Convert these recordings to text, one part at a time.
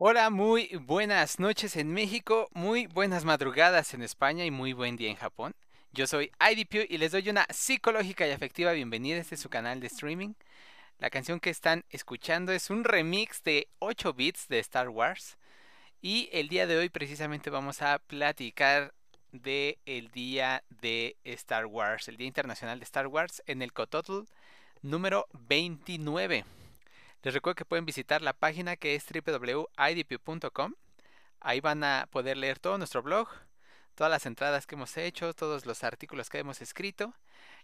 Hola, muy buenas noches en México, muy buenas madrugadas en España y muy buen día en Japón. Yo soy IDP y les doy una psicológica y afectiva bienvenida a este su canal de streaming. La canción que están escuchando es un remix de 8 bits de Star Wars. Y el día de hoy precisamente vamos a platicar de el día de Star Wars, el Día Internacional de Star Wars en el Cototl número 29. Les recuerdo que pueden visitar la página que es www.idp.com. Ahí van a poder leer todo nuestro blog, todas las entradas que hemos hecho, todos los artículos que hemos escrito.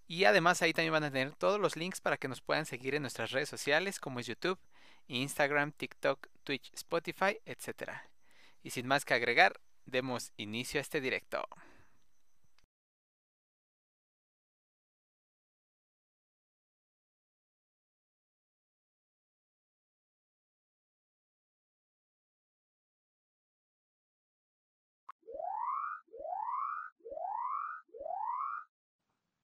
Y además ahí también van a tener todos los links para que nos puedan seguir en nuestras redes sociales como es YouTube, Instagram, TikTok, Twitch, Spotify, etc. Y sin más que agregar, demos inicio a este directo.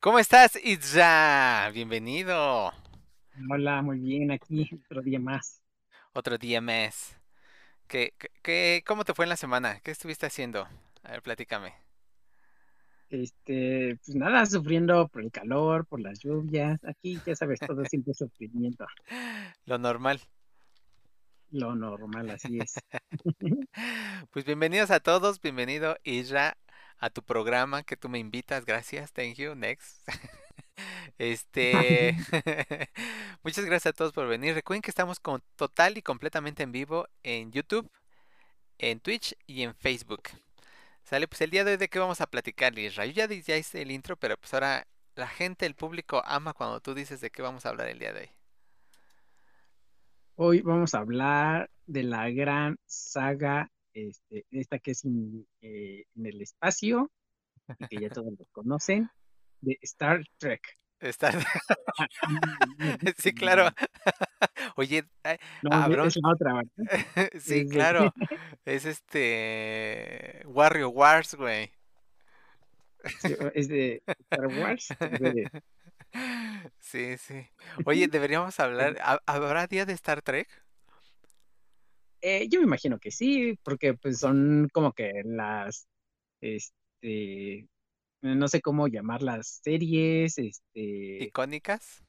¿Cómo estás, Itza? Bienvenido. Hola, muy bien, aquí otro día más. Otro día más. ¿Qué, qué- cómo te fue en la semana? ¿Qué estuviste haciendo? A ver, platícame. Este, pues nada, sufriendo por el calor, por las lluvias. Aquí, ya sabes, todo siempre sufrimiento. Lo normal. Lo normal, así es. Pues bienvenidos a todos, bienvenido Isra a tu programa que tú me invitas, gracias, thank you, next. Este, muchas gracias a todos por venir. Recuerden que estamos con total y completamente en vivo en YouTube, en Twitch y en Facebook. Sale, pues el día de hoy de qué vamos a platicar, Isra. Yo ya, ya hice el intro, pero pues ahora la gente, el público ama cuando tú dices de qué vamos a hablar el día de hoy. Hoy vamos a hablar de la gran saga, este, esta que es en, eh, en el espacio, y que ya todos lo conocen, de Star Trek. Sí, claro. Oye, No, Abrón. es otra, ¿verdad? Sí, Es de- claro. Es este Warrior Wars, güey. Sí, Es de Star Wars. de- Sí, sí. Oye, deberíamos hablar. ¿ha- ¿Habrá día de Star Trek? Eh, yo me imagino que sí, porque pues son como que las, este, no sé cómo llamar las series, este, ¿Icónicas?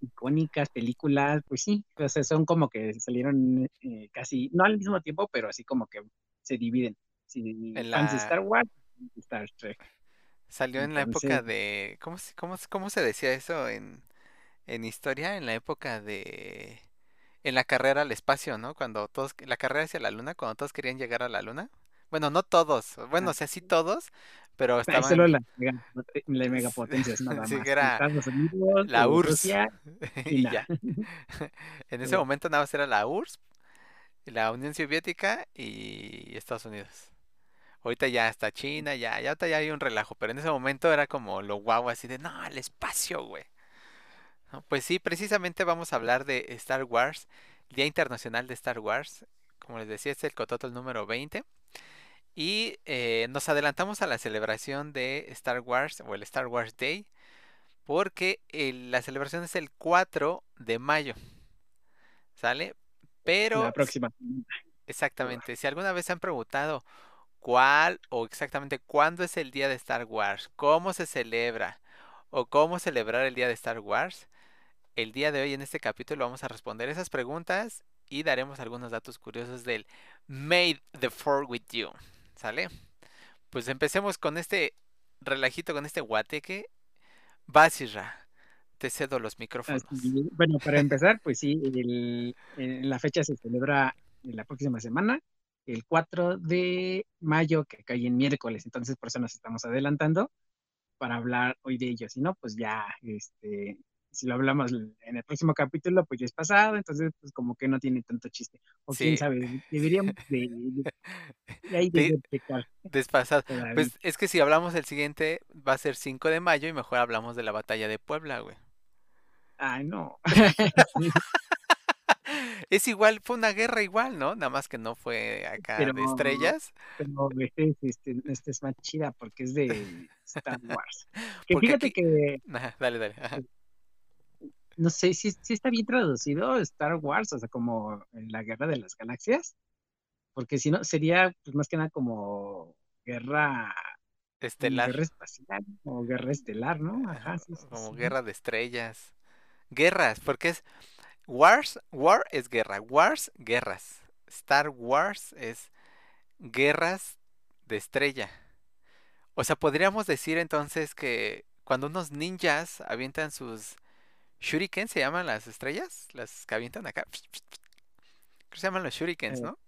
icónicas, películas, pues sí, o sea, son como que salieron eh, casi, no al mismo tiempo, pero así como que se dividen. En fans de Star Wars, Star Trek. Salió en la época de. ¿Cómo, se- cómo, cómo se decía eso en, en historia? En la época de. En la carrera al espacio, ¿no? Cuando todos. La carrera hacia la luna, cuando todos querían llegar a la luna. Bueno, no todos. Bueno, Ah. o sea, sí todos, pero estaban. Solo las mega- las megapotencias, nada Sí, más. que era Estados Unidos, la URSS. Rusia, y ya. En ese Pero- momento nada más era la URSS, la Unión Soviética y Estados Unidos. Ahorita ya está China, ya, ya ya hay un relajo, pero en ese momento era como lo guau así de, no, el espacio, güey. ¿No? Pues sí, precisamente vamos a hablar de Star Wars, Día Internacional de Star Wars. Como les decía, es el Cototol número 20. Y eh, nos adelantamos a la celebración de Star Wars o el Star Wars Day porque el- la celebración es el 4 de mayo. ¿Sale? Pero la próxima. Exactamente. Si alguna vez se han preguntado cuál o exactamente cuándo es el día de Star Wars, cómo se celebra o cómo celebrar el día de Star Wars, el día de hoy en este capítulo vamos a responder esas preguntas y daremos algunos datos curiosos del Made the Four with You. ¿Sale? Pues empecemos con este relajito, con este guateque. Basira, te cedo los micrófonos. Así, bueno, para empezar, pues sí, el- la fecha se celebra en la próxima semana, el 4 de mayo, que cae en miércoles, entonces por eso nos estamos adelantando. para hablar hoy de ellos. Si no, pues ya, este, si lo hablamos en el próximo capítulo, pues ya es pasado, entonces pues como que no tiene tanto chiste. O quién sabe, deberíamos de, de- de ahí De- Despasado. Pues es que si hablamos el siguiente va a ser 5 de mayo y mejor hablamos de la batalla de Puebla, güey. Ay, no. Es igual, fue una guerra igual, ¿no? Nada más que no fue acá de estrellas. Pero este, es- este, este es más chida porque es de Star Wars. Que Porque fíjate aquí- que dale, dale. ajá. No sé si, si está bien traducido Star Wars, o sea, como en la guerra de las galaxias, porque si no, sería pues más que nada como guerra, Estelar. guerra espacial o guerra estelar, ¿no? Ajá, sí, sí, Como sí. guerra de estrellas. Guerras, porque es Wars, War es guerra, Wars, guerras. Star Wars es guerras de estrella. O sea, podríamos decir entonces que cuando unos ninjas avientan sus shuriken, ¿se llaman las estrellas? Las que avientan acá. Creo que se llaman los shurikens, Eh, ¿no?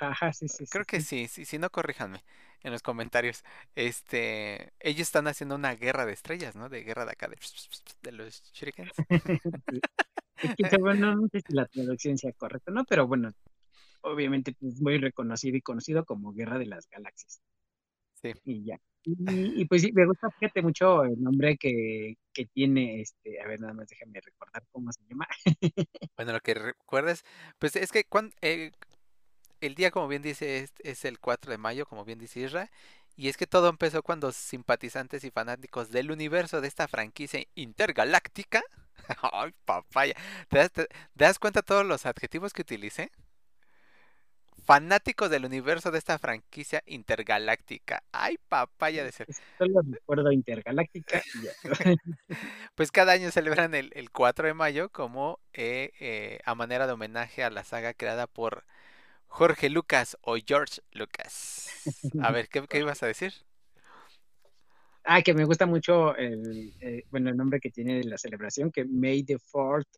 Ajá, sí, sí, sí, Creo que sí. sí, sí, si no, corríjanme en los comentarios. Este, ellos están haciendo una guerra de estrellas, ¿no? De guerra de acá, de, de los shurikens. Es bueno, no sé si la traducción sea correcta, ¿no? Pero bueno, obviamente pues, muy reconocido y conocido como Guerra de las Galaxias. Sí. Y ya. Y, pues sí, me gusta, fíjate mucho el nombre que, que tiene, este, a ver, nada más déjame recordar cómo se llama. Bueno, lo que recuerdas, pues es que cuan- eh, el día, como bien dice, es, es el 4 de mayo, como bien dice Isra, y es que todo empezó cuando simpatizantes y fanáticos del universo de esta franquicia intergaláctica, ay papaya, ¿te das, te das cuenta todos los adjetivos que utilicé? Fanáticos del universo de esta franquicia intergaláctica, ay papaya de ser. Solo recuerdo Intergaláctica. Pues cada año celebran el, el 4 de mayo como eh, eh, a manera de homenaje a la saga creada por Jorge Lucas o George Lucas. A ver, ¿qué, qué ibas a decir? Ah, que me gusta mucho el, eh, bueno, el nombre que tiene la celebración, que May the Fourth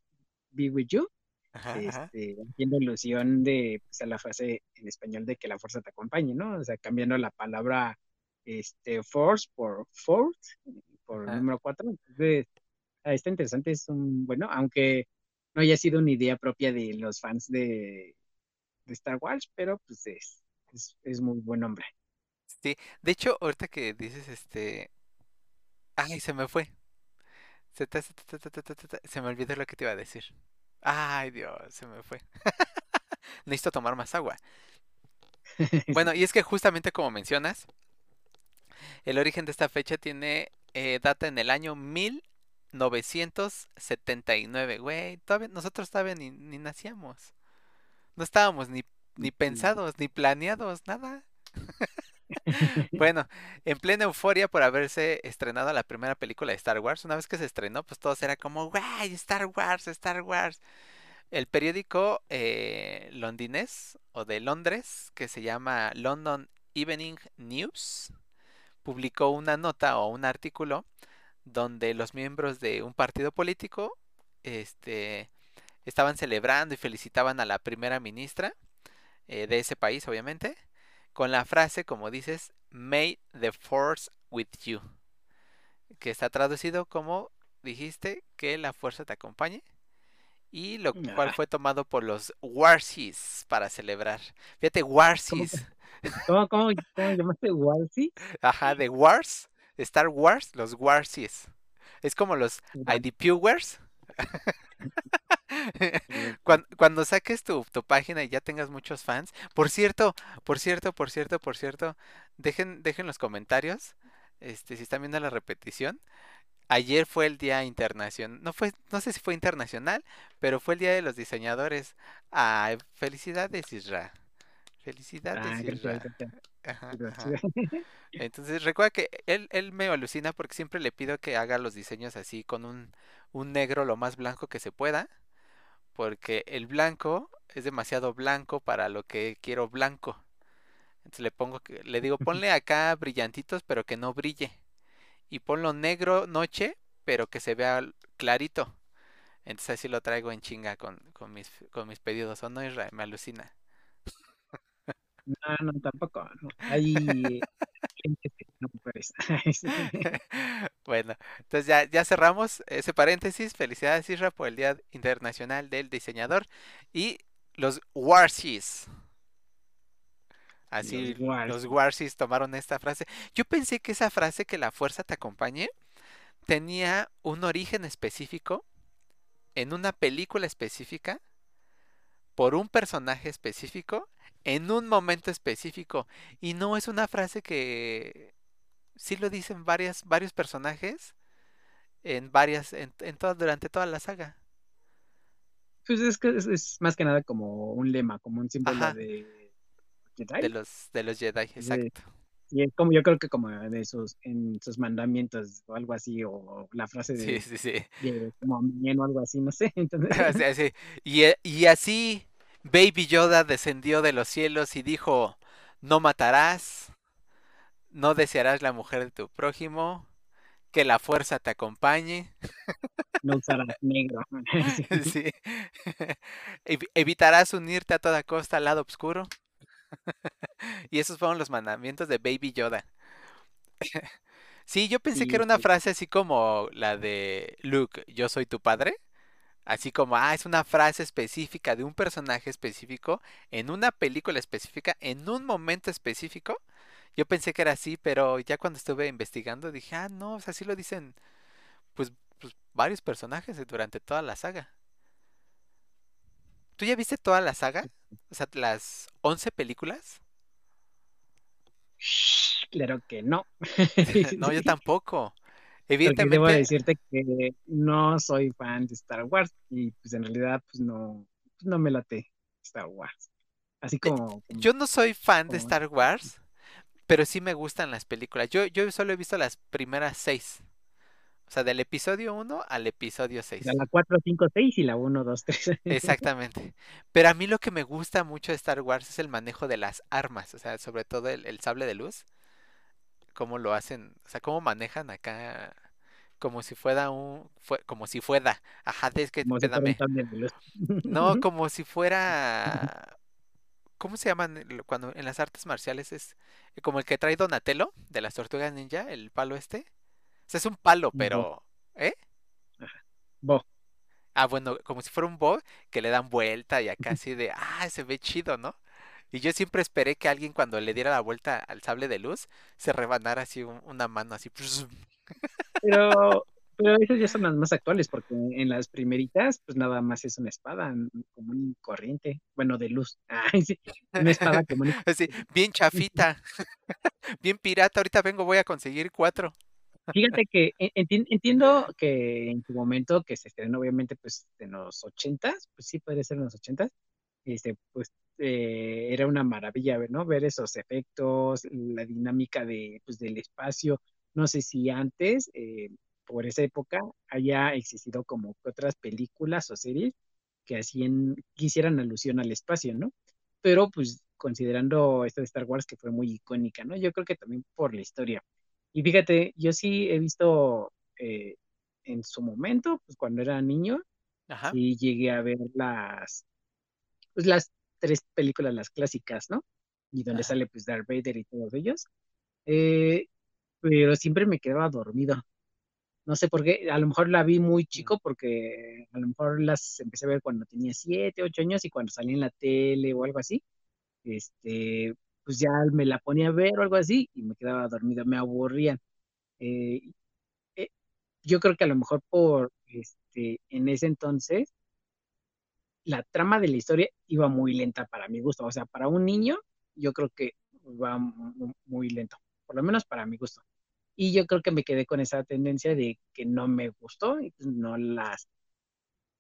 be with you. Ajá, ajá. este, haciendo alusión de pues, a la frase en español de que la fuerza te acompañe, ¿no? O sea, cambiando la palabra este, force por fourth, por Ajá. número cuatro. Entonces, ah, está interesante, es un, bueno, aunque no haya sido una idea propia de los fans de, de Star Wars, pero pues es, es, es muy buen nombre. Sí, de hecho, ahorita que dices este... Ay, se me fue. Se me olvidó lo que te iba a decir. Ay, Dios, se me fue. Necesito tomar más agua. Bueno, y es que justamente como mencionas, el origen de esta fecha tiene eh, data en el año 1979. Güey, todavía, nosotros todavía ni, ni nacíamos. No estábamos ni, ni pensados, ni planeados, nada. Bueno, en plena euforia por haberse estrenado la primera película de Star Wars, una vez que se estrenó, pues todos era como, ¡guay! Star Wars, Star Wars. El periódico eh, londinés o de Londres, que se llama London Evening News, publicó una nota o un artículo donde los miembros de un partido político este, estaban celebrando y felicitaban a la primera ministra eh, de ese país, obviamente, con la frase, como dices, May the Force with you, que está traducido como dijiste, que la fuerza te acompañe, y lo cual fue tomado por los Warsis para celebrar. Fíjate, Warsis, ¿Cómo, cómo, cómo llamaste Walsy? ajá, de Wars, Star Wars, los Warsis. Es como los IDPuers. Cuando, cuando saques tu, tu página y ya tengas muchos fans. Por cierto, por cierto, por cierto, por cierto, dejen, dejen los comentarios. Este, si están viendo la repetición. Ayer fue el día internacional. No fue, no sé si fue internacional, pero fue el día de los diseñadores. Ay, felicidades, Isra. Felicidades, Ah, Isra. ajá. Entonces recuerda que él, él me alucina porque siempre le pido que haga los diseños así con un, un negro lo más blanco que se pueda. Porque el blanco es demasiado blanco para lo que quiero blanco. Entonces le pongo que, le digo, ponle acá brillantitos, pero que no brille. Y ponlo negro noche, pero que se vea clarito. Entonces así lo traigo en chinga con, con mis, con mis pedidos. ¿O no, Israel? Me alucina. No, no, tampoco. no. Puedes. Bueno, entonces ya, ya cerramos ese paréntesis. Felicidades, Isra, por el Día Internacional del Diseñador. Y los Warsis. Así, Los Warsis. tomaron esta frase. Yo pensé que esa frase, que la fuerza te acompañe, tenía un origen específico en una película específica, por un personaje específico, en un momento específico. Y no es una frase que sí lo dicen varias, varios personajes en varias, en, en toda- durante toda la saga. Pues es que es, es más que nada como un lema, como un símbolo Ajá. de De Jedi. los, de los Jedi, De- exacto. Y es como yo creo que como de sus, en sus mandamientos o algo así, o la frase Sí, de, sí, sí. de como o algo así, no sé. Entonces, Así, así. Y, e- y así Baby Yoda descendió de los cielos y dijo, no matarás, no desearás la mujer de tu prójimo, que la fuerza te acompañe. no usarás negro. Sí. Evitarás unirte a toda costa al lado oscuro. Y esos fueron los mandamientos de Baby Yoda. Sí, yo pensé que era una frase así como la de Luke, yo soy tu padre. Así como, ah, es una frase específica de un personaje específico, en una película específica, en un momento específico. Yo pensé que era así, pero ya cuando estuve investigando dije, ah, no, o sea, sí lo dicen, pues, pues varios personajes durante toda la saga. ¿Tú ya viste toda la saga? O sea, las 11 películas. Claro que no. No, yo Sí. Tampoco. Porque debo Evidentemente, decirte que no soy fan de Star Wars y pues en realidad pues no, pues, no me late Star Wars. Así como, como- yo no soy fan de como- Star Wars, pero sí me gustan las películas. Yo, yo solo he visto las primeras seis. O sea, del episodio 1 al episodio 6. la 4, 5, 6 y la 1, 2, 3. Exactamente. Pero a mí lo que me gusta mucho de Star Wars es el manejo de las armas. O sea, sobre todo el, el sable de luz. Cómo lo hacen. O sea, cómo manejan acá. Como si fuera un. fue- como si fuera. Ajá, es que. Espérame. No, como si fuera. ¿Cómo se llaman cuando en las artes marciales es como el que trae Donatello de las Tortugas Ninja, el palo este? O sea, es un palo, Bo. pero ¿eh? Bo. Ah, bueno, como si fuera un bow que le dan vuelta y acá así de, ah, se ve chido, ¿no? Y yo siempre esperé que alguien cuando le diera la vuelta al sable de luz se rebanara así un- una mano así. Pero, pero esas ya son las más actuales, porque en las primeritas, pues nada más es una espada común y corriente. Bueno, de luz. Ay, sí, una espada común y Así, bien chafita, bien pirata. Ahorita vengo, voy a conseguir cuatro. Fíjate que enti- entiendo que en tu momento que se estrenó, obviamente, pues en los ochentas, pues sí puede ser en los ochentas, este, pues eh, era una maravilla, ¿no? Ver esos efectos, la dinámica de, pues, del espacio. No sé si antes, eh, por esa época, haya existido como otras películas o series que hacían, que hicieran alusión al espacio, ¿no? Pero pues considerando esta de Star Wars que fue muy icónica, ¿no? Yo creo que también por la historia. Y fíjate, yo sí he visto eh, en su momento, pues cuando era niño, Ajá. sí llegué a ver las, pues las tres películas, las clásicas, ¿no? Y donde sale pues Darth Vader y todos ellos. Eh, pero siempre me quedaba dormido. No sé por qué, a lo mejor la vi muy chico porque a lo mejor las empecé a ver cuando tenía siete, ocho años y cuando salía en la tele o algo así, este, pues ya me la ponía a ver o algo así y me quedaba dormido, me aburrían. Eh, eh, yo creo que a lo mejor por, este, en ese entonces, la trama de la historia iba muy lenta para mi gusto. O sea, para un niño, yo creo que va mu- muy lento, por lo menos para mi gusto. Y yo creo que me quedé con esa tendencia de que no me gustó pues no las,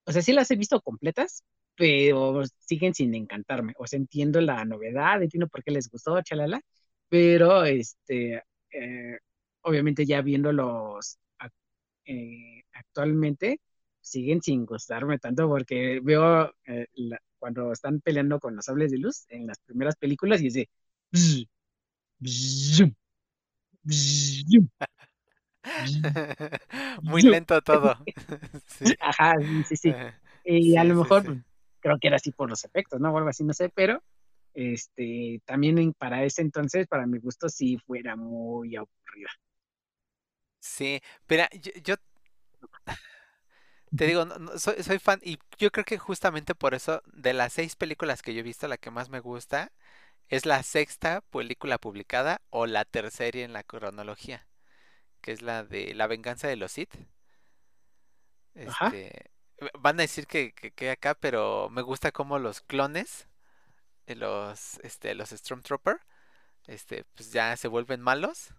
o sea, sí las he visto completas, pero siguen sin encantarme. O sea, entiendo la novedad, entiendo por qué les gustó, chalala, pero este, eh, obviamente ya viéndolos eh, actualmente, siguen sin gustarme tanto porque veo eh, la- cuando están peleando con los sables de luz en las primeras películas y de... bzz, bzz, bzz, Muy lento todo. Sí. Ajá, sí, sí. Y a lo mejor sí. creo que era así por los efectos, ¿no? O algo así, no sé, pero este, también en- para ese entonces, para mi gusto, sí fuera muy aburrida. Sí, pero yo, yo te digo, no- no, soy, soy fan y yo creo que justamente por eso, de las seis películas que yo he visto, la que más me gusta es la sexta película publicada o la tercera en la cronología, que es la de La venganza de los Sith. Ajá. Este, van a decir que, que, que acá, pero me gusta como los clones de los, este, los Stormtrooper, este, pues ya se vuelven malos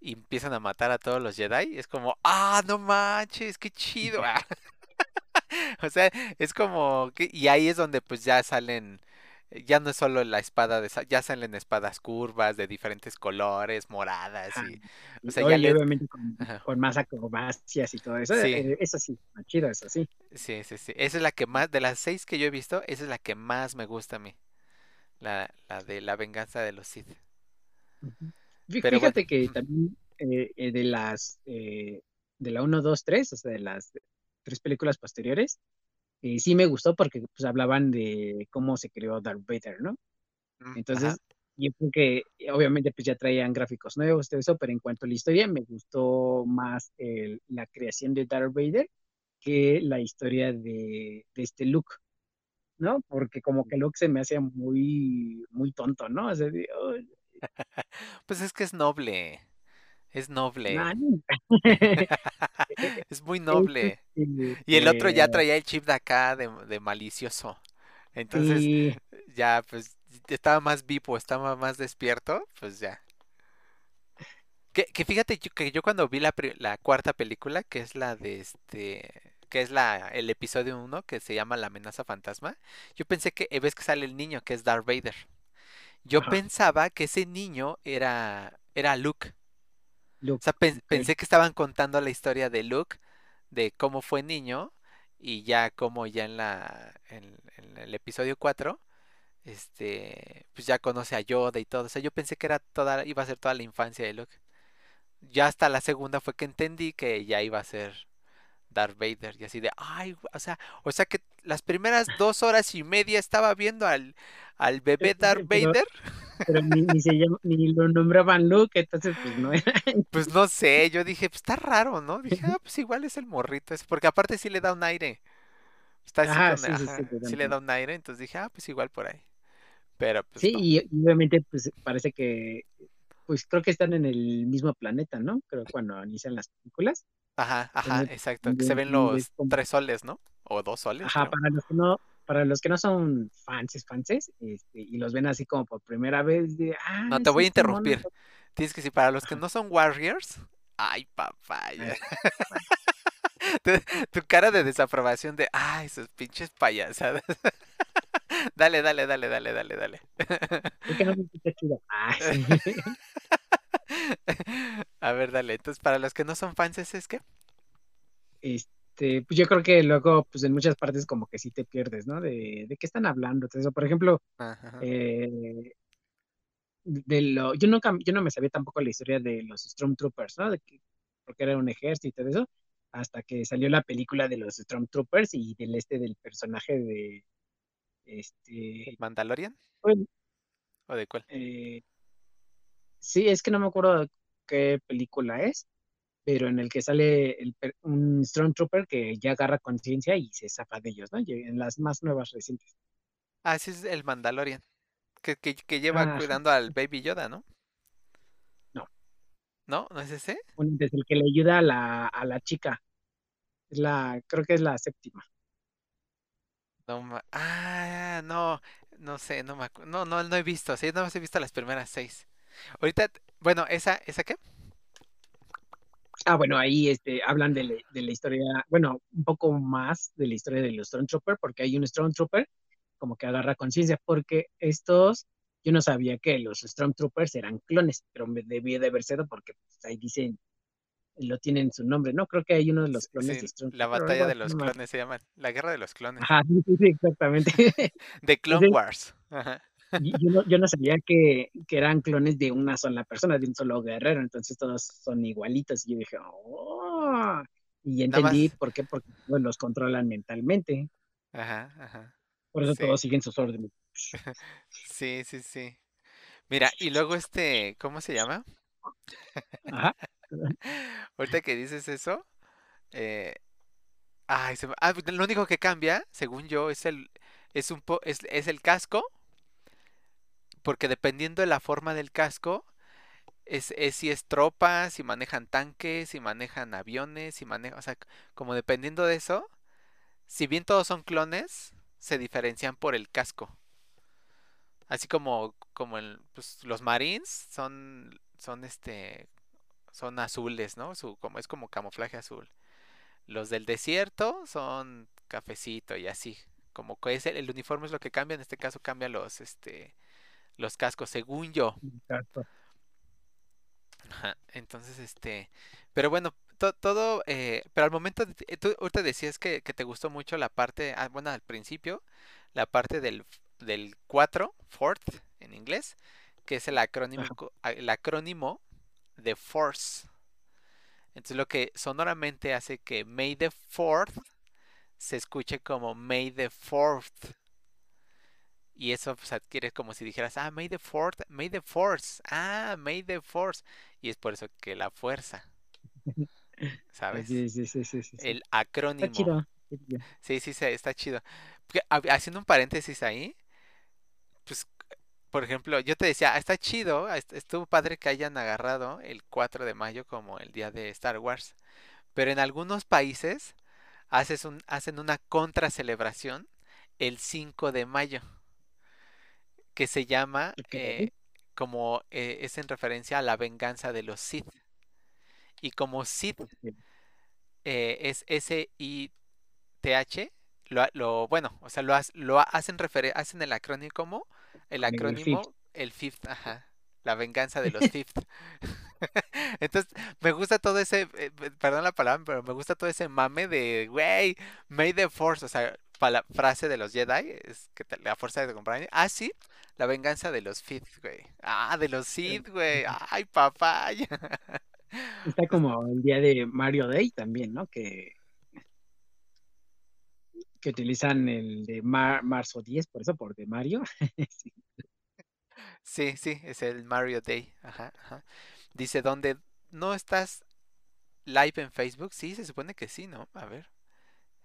y empiezan a matar a todos los Jedi. Es como, ah, no manches, qué chido. ah". O sea, es como que, y ahí es donde pues ya salen, eh, ya no es solo la espada de, ya salen espadas curvas de diferentes colores, moradas y, o sea, ya le, obviamente con, con más acrobacias y todo eso, Sí, eh, eso sí, chido, eso sí. sí, sí, sí. Esa es la que más, de las seis que yo he visto, esa es la que más me gusta a mí, la, la de la venganza de los Sith. Fí- Bueno, Fíjate que también eh, eh, de las, eh, de la 1, 2, 3, o sea, de las tres películas posteriores, eh, sí me gustó porque pues hablaban de cómo se creó Darth Vader, ¿no? mm, ajá. Entonces, yo creo que obviamente pues ya traían gráficos nuevos, todo eso, pero en cuanto a la historia, me gustó más el- la creación de Darth Vader que la historia de, de este Luke, ¿no? Porque como que Luke se me hacía muy, muy tonto, ¿no? O sea, de, "Ay, Pues es que es noble, es noble, es muy noble. este, Y el otro ya eh, traía el chip de acá de, de malicioso. Entonces, sí, ya, pues, estaba más vivo, estaba más despierto, pues ya. Que, que fíjate yo- que yo cuando vi la, cuarta película, que es la de este, que es la, el episodio uno que se llama La amenaza fantasma, yo pensé que, eh, ves que sale el niño, que es Darth Vader. Yo ajá, pensaba que ese niño era, era Luke. O sea, pensé que estaban contando la historia de Luke, de cómo fue niño, y ya como ya en la, en, en el episodio 4 este, pues ya conoce a Yoda y todo. O sea, yo pensé que era toda, iba a ser toda la infancia de Luke. Ya hasta la segunda fue que entendí que ya iba a ser Darth Vader. Y así de, ay, o sea, o sea que las primeras dos horas y media estaba viendo al, al bebé Darth Vader. pero ni, ni se llama, ni lo nombraban Luke, entonces pues no era. Pues no sé, yo dije, pues está raro, ¿no? Dije, ah, pues igual es el morrito ese, porque aparte sí le da un aire. Está Ajá, sí, sí, sí, ajá, sí le da un aire, entonces dije, ah, pues igual por ahí. Pero pues Sí, no. y obviamente pues parece que, pues creo que están en el mismo planeta, ¿no? Creo cuando inician las películas. Ajá, ajá, exacto, que se ven los como, tres soles, ¿no? O dos soles, ajá, creo. para los que no, para los que no son fanses, fanses, este, y los ven así como por primera vez, de, ah, No, te voy a mono. interrumpir. Tienes que decir, para los que no son Warriors, ay, papaya. tu cara de desaprobación de, ay, sus pinches payasadas. Dale, dale, dale, dale, dale, dale. es que no me escucha chido. Sí. A ver, dale. Entonces, para los que no son fans, ¿es que? Este, pues yo creo que luego, pues en muchas partes como que sí te pierdes, ¿no? De, de qué están hablando, eso. Por ejemplo, eh, de lo, yo nunca, yo no me sabía tampoco la historia de los Stormtroopers, ¿no? De que, porque era un ejército y todo eso, hasta que salió la película de los Stormtroopers y del este del personaje de, este, ¿Mandalorian? bueno, ¿O de cuál? eh, sí, es que no me acuerdo qué película es, pero en el que sale el un Stormtrooper que ya agarra conciencia y se zafa de ellos, ¿no? En las más nuevas recientes. Ah, sí, es el Mandalorian. Que, que, que lleva cuidando al Baby Yoda, ¿no? no, ¿No? ¿No es ese? es el que le ayuda a la, a la chica, es la, creo que es la séptima. No, ah, no, no sé, no me acu- No, no, no he visto, sí, no he visto las primeras seis. Ahorita, bueno, ¿esa, esa qué? Ah, bueno, ahí este, hablan de, de la historia, bueno, un poco más de la historia de los Stormtrooper, porque hay un Stormtrooper como que agarra conciencia, porque estos, yo no sabía que los Stormtroopers eran clones, pero me debía de haber sido porque pues, ahí dicen, lo tienen su nombre, ¿no? Creo que hay uno de los clones sí, de la batalla de los no clones se llama, la guerra de los clones, Ajá, sí, sí, exactamente. de Clone Entonces, Wars. Ajá. yo no, yo no sabía que, que eran clones de una sola persona, de un solo guerrero, entonces todos son igualitos. Y yo dije, oh, y entendí por qué, porque todos los controlan mentalmente. ajá, ajá. Por eso Sí, todos siguen sus órdenes. sí, sí, sí. Mira, y luego este, ¿cómo se llama? Ajá. Ahorita que dices eso, eh, ay, me- ah, lo único que cambia, según yo, es el, es un po, es, es el casco, porque dependiendo de la forma del casco, es, es si es tropa, si manejan tanques, si manejan aviones, si manejan, o sea, como dependiendo de eso, si bien todos son clones, se diferencian por el casco. Así como, como el, pues, los Marines son, son este, son azules, ¿no? Su, como, es como camuflaje azul. Los del desierto son cafecito y así. Como que es el, el uniforme es lo que cambia, en este caso cambia los, este, los cascos, según yo. Exacto. Ajá, Entonces, este, pero bueno, to- todo, eh, pero al momento, de- eh, tú ahorita decías que, que te gustó mucho la parte, ah, bueno, al principio, la parte del, del 4, fourth en inglés, que es el acrónimo, Ajá. el acrónimo de Force. Entonces lo que sonoramente hace que May the Fourth se escuche como May the Fourth. Y eso pues, adquiere como si dijeras, ah, May the Fourth, May the Force, ah, May the Force. Y es por eso que la fuerza, ¿sabes? Sí, sí, sí, sí, sí. El Está acrónimo. Qué chido. Sí, sí, sí, está chido. Haciendo un paréntesis ahí, pues, por ejemplo, yo te decía, "Ah, está chido, est- estuvo padre que hayan agarrado el 4 de mayo como el día de Star Wars, pero en algunos países haces un, hacen una contra celebración el 5 de mayo, que se llama, eh, como eh, es en referencia a la venganza de los Sith. Y como Sith eh, es S-I-T-H, lo, lo- bueno, o sea, lo, lo ha- hacen hacen el acrónimo como el acrónimo, fifth. el fifth, ajá, la venganza de los fifth. Entonces, me gusta todo ese, eh, pe- perdón la palabra, pero me gusta todo ese mame de, güey, May the Force, o sea, pala- frase de los Jedi, es que te- la fuerza de acompañe. Ah, sí, la venganza de los fifth, güey. Ah, de los Sith, güey. Ay, papaya. Está como el día de Mario Day también, ¿no? Que, que utilizan el de mar- marzo 10, por eso, por de Mario. Sí. Sí, sí, es el Mario Day. Ajá, ajá. Dice, ¿dónde no estás live en Facebook? Sí, se supone que sí, ¿no? A ver.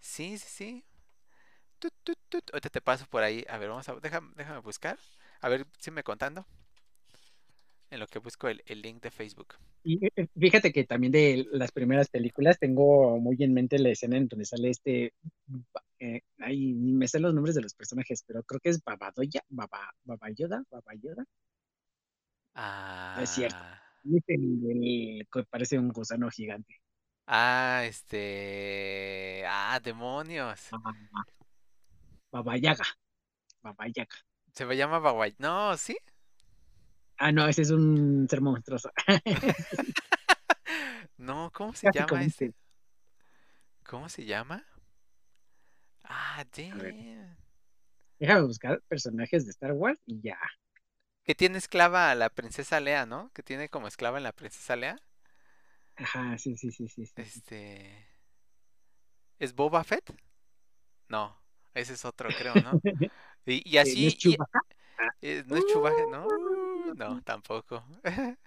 Sí, sí, sí. Te paso por ahí. A ver, vamos a... Déjame, déjame buscar. A ver, sígueme contando. En lo que busco el, el link de Facebook. Y eh, fíjate que también de las primeras películas tengo muy en mente la escena en donde sale este, eh, ay, ni me sé los nombres de los personajes, pero creo que es Babadoya, Baba, Babayoda, Babayoda, no es cierto, Ah, es el, el que parece un gusano gigante. ah, este... Ah, demonios. Baba- Babayaga, Babayaga. Se me llama Bawai. No, ¿sí? Ah, no, ese es un ser monstruoso. No, ¿cómo se llama ese? ¿Cómo se llama? Ah, damn. déjame buscar personajes de Star Wars y ya. Que tiene esclava a la princesa Lea, ¿no? Que tiene como esclava en la princesa Lea. Ajá, sí, sí, sí, sí. Este. ¿Es Boba Fett? No, ese es otro, creo, ¿no? Y, y Eh, ¿No es así. y- Chewbacca? Ah, eh, ¿no es Chewbacca? No, no, tampoco.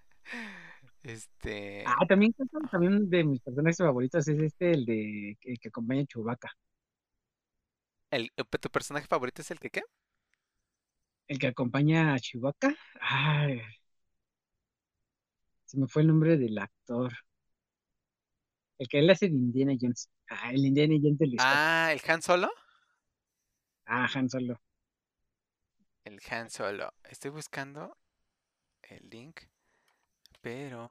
Este. Ah, también, también de mis personajes favoritos es este, el de que, que acompaña a Chewbacca. El, eh, ¿tu personaje favorito es el que qué? El que acompaña a Chewbacca. Ay, se me fue el nombre del actor. El que él hace de Indiana Jones. Ah, el Indiana Jones del. Ah, el Han Solo. Ah, Han Solo. El Han Solo. Estoy buscando el link, pero.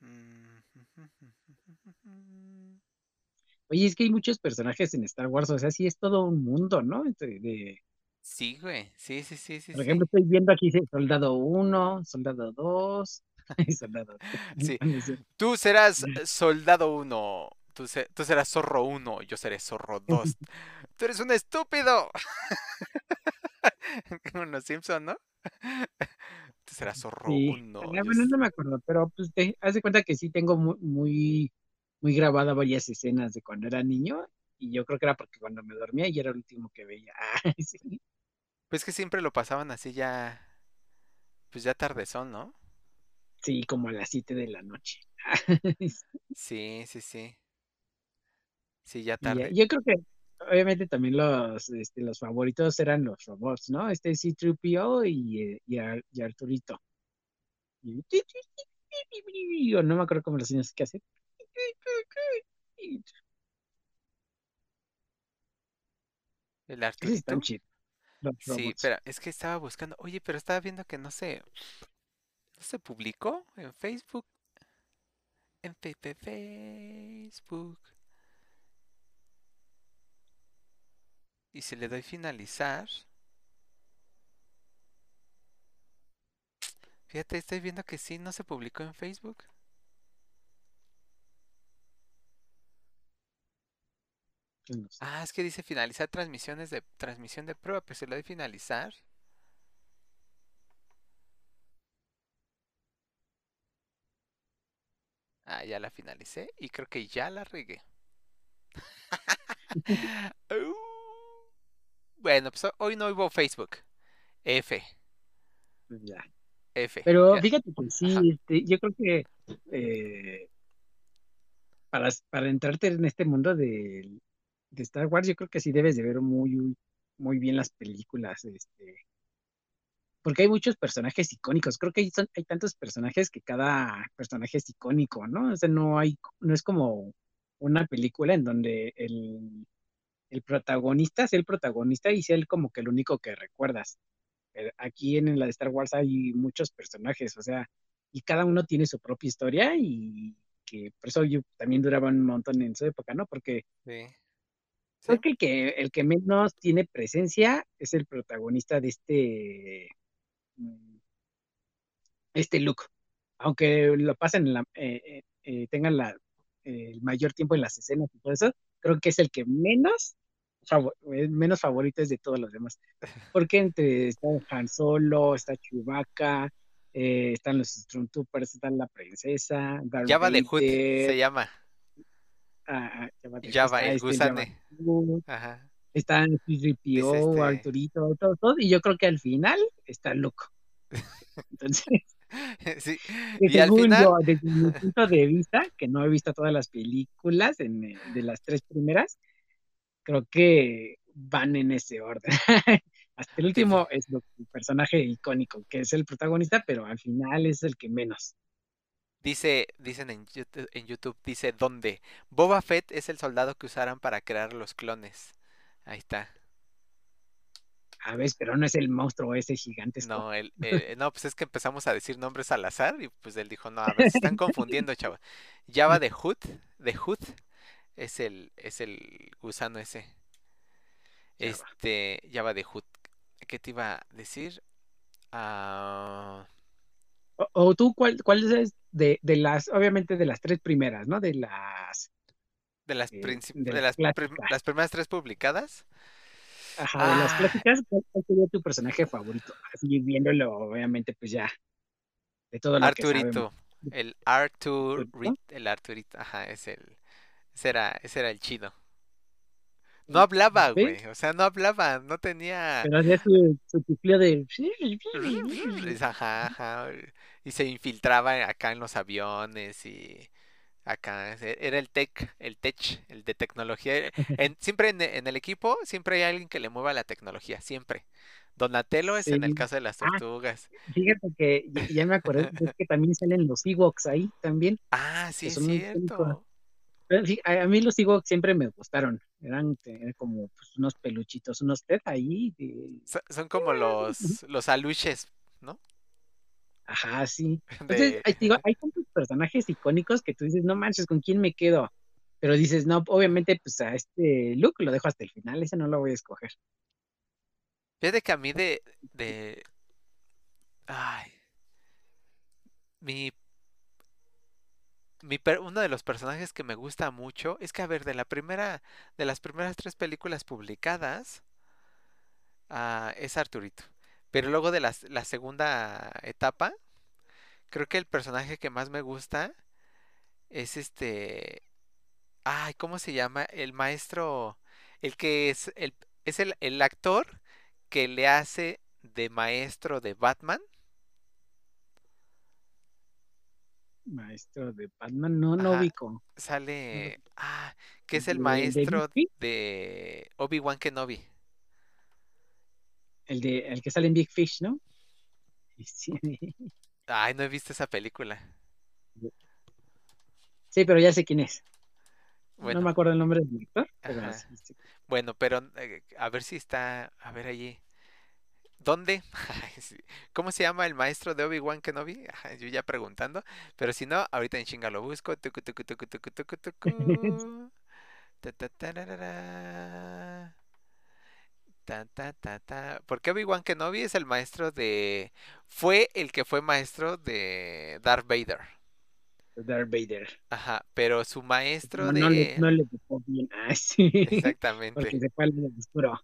Oye, es que hay muchos personajes en Star Wars, o sea, sí es todo un mundo, ¿no? Entre- de- Sí, güey. Sí, sí, sí, sí, por sí. ejemplo, estoy viendo aquí Soldado 1, Soldado 2, y Soldado 3. Sí. Tú serás soldado 1. Tú, se- tú serás zorro 1. Yo seré zorro 2. Tú eres un estúpido. Como los Simpson, ¿no? Tú serás zorro Sí. 1. Bueno, no me acuerdo, pero pues te haz de cuenta que sí tengo muy, muy, muy grabada varias escenas de cuando era niño Y yo creo que era porque cuando me dormía y era el último que veía. Sí. Pues que siempre lo pasaban así ya, pues ya tardezón, ¿no? Sí, como a las 7 de la noche. Sí, sí, sí. Sí, ya tarde. yo creo que obviamente también los, este, los favoritos eran los robots, ¿no? Este C-3PO y, eh, y, Ar- y Arturito. Y, o no me acuerdo cómo los tienes que hacer. El están Arturito. chidos, los Sí, pero es que estaba buscando. Oye, pero estaba viendo que no se, no se publicó en Facebook. En Facebook. Y si le doy finalizar. Fíjate, estoy viendo que sí, no se publicó en Facebook. No sé. Ah, es que dice finalizar transmisiones de transmisión de prueba, pero si le doy finalizar. Ah, ya la finalicé y creo que ya la regué. Uh. Bueno, pues ho- hoy no hubo Facebook. F, ya. F. Pero ya. fíjate que sí, este, yo creo que eh, para, para entrarte en este mundo de, de Star Wars, yo creo que sí debes de ver muy, muy bien las películas, este, porque hay muchos personajes icónicos. Creo que hay, son- hay tantos personajes que cada personaje es icónico, ¿no? O sea, no hay, no es como una película en donde el, el protagonista sea el protagonista y sea el como que el único que recuerdas. Eh, Aquí en la de Star Wars hay muchos personajes, o sea, y cada uno tiene su propia historia y que por eso yo también duraba un montón en su época, ¿no? Porque Sí. creo que el que, el que menos tiene presencia es el protagonista de este, mm, este Luke. Aunque lo pasen en la, eh, eh, eh, tengan la, eh, el mayor tiempo en las escenas y todo eso, creo que es el que menos, favo- eh, menos favorito es de todos los demás. Porque entre está Han Solo, está Chewbacca, eh, están los Stormtroopers, está la princesa, Darth Java de Hood se llama. ah, Jabba de- Java, el este gusane. Ajá. están C-3PO, este. Arturito, todo, todo, y yo creo que al final está Luke. Entonces, Sí. Y al final. yo, desde mi punto de vista, que no he visto todas las películas en, eh, de las tres primeras, creo que van en ese orden. Hasta el último es lo- el personaje icónico, que es el protagonista, pero al final es el que menos. Dice, dicen en YouTube, en YouTube, dice ¿dónde? Boba Fett es el soldado que usaron para crear los clones. Ahí está. A ver, pero no es el monstruo ese gigantesco. No, él, eh, no, pues es que empezamos a decir nombres al azar y pues él dijo, no, a ver, se están confundiendo, chava. Java de Hood, de Hood es el, es el gusano ese. Java. Este, Java de Hood. ¿Qué te iba a decir? Ah, O, o tú, ¿cuál, cuál es de, de las, obviamente de las tres primeras, ¿no? De las, de las eh, de de las prim- primeras tres publicadas. Ajá, de las Ah, clásicas, ¿cuál, sería tu personaje favorito? Así viéndolo, obviamente, pues ya, de todo lo que. Arturito. El Artur, ¿Arturito? el Arturito, ajá, es el, ese era, ese era el chido. No hablaba, güey, o sea, no hablaba, no tenía... Pero hacía su, su de... Ajá, ajá, y se infiltraba acá en los aviones y acá, ese- era el tech, el tech, el de tecnología. En, siempre en, en el equipo, siempre hay alguien que le mueva la tecnología, siempre. Donatello es en el caso de las Ah, tortugas. fíjate que ya, ya me acordé es que también salen los Ewoks ahí también, Ah, sí es cierto. Sí, a, mí los Ewoks siempre me gustaron. Eran eh, como pues, unos peluchitos, unos Ted ahí. de- Son como los, los aluches, ¿no? Ajá, sí. Entonces, De... te digo, hay tantos personajes icónicos que tú dices, no manches, ¿con quién me quedo? Pero dices, no, obviamente, pues a este Luke lo dejo hasta el final, ese no lo voy a escoger. Fíjate que a mí de, de... Ay, mi, mi per- uno de los personajes que me gusta mucho es que, a ver, de la primera, de las primeras tres películas publicadas, ah, es Arturito. Pero luego de las- la segunda etapa, creo que el personaje que más me gusta es este... Ay, ¿cómo se llama? El maestro, el que es el, es el, el actor que le hace de maestro de Batman. Maestro de Batman, no, no Ajá, ubico. sale, ah, que es el ¿De maestro de Obi-Wan Kenobi. El, de, el que sale en Big Fish, ¿no? Sí, Ay, no he visto esa película. Sí, pero ya sé quién es. No Bueno, me acuerdo el nombre del actor, pero Ajá. sí, sí. bueno, pero eh, a ver si está, a ver allí. ¿Dónde? ¿Cómo se llama el maestro de Obi-Wan Kenobi? Yo ya preguntando, pero si no, ahorita en chinga lo busco. Tucu, tucu. Ta, ta, tararara. Ta, ta, ta, ta. Porque Obi-Wan Kenobi es el maestro de... Fue el que fue maestro de Darth Vader. Darth Vader. Ajá, pero su maestro No, no le, de... no le tocó bien. Ah, sí. Porque Exactamente, se fue al oscuro.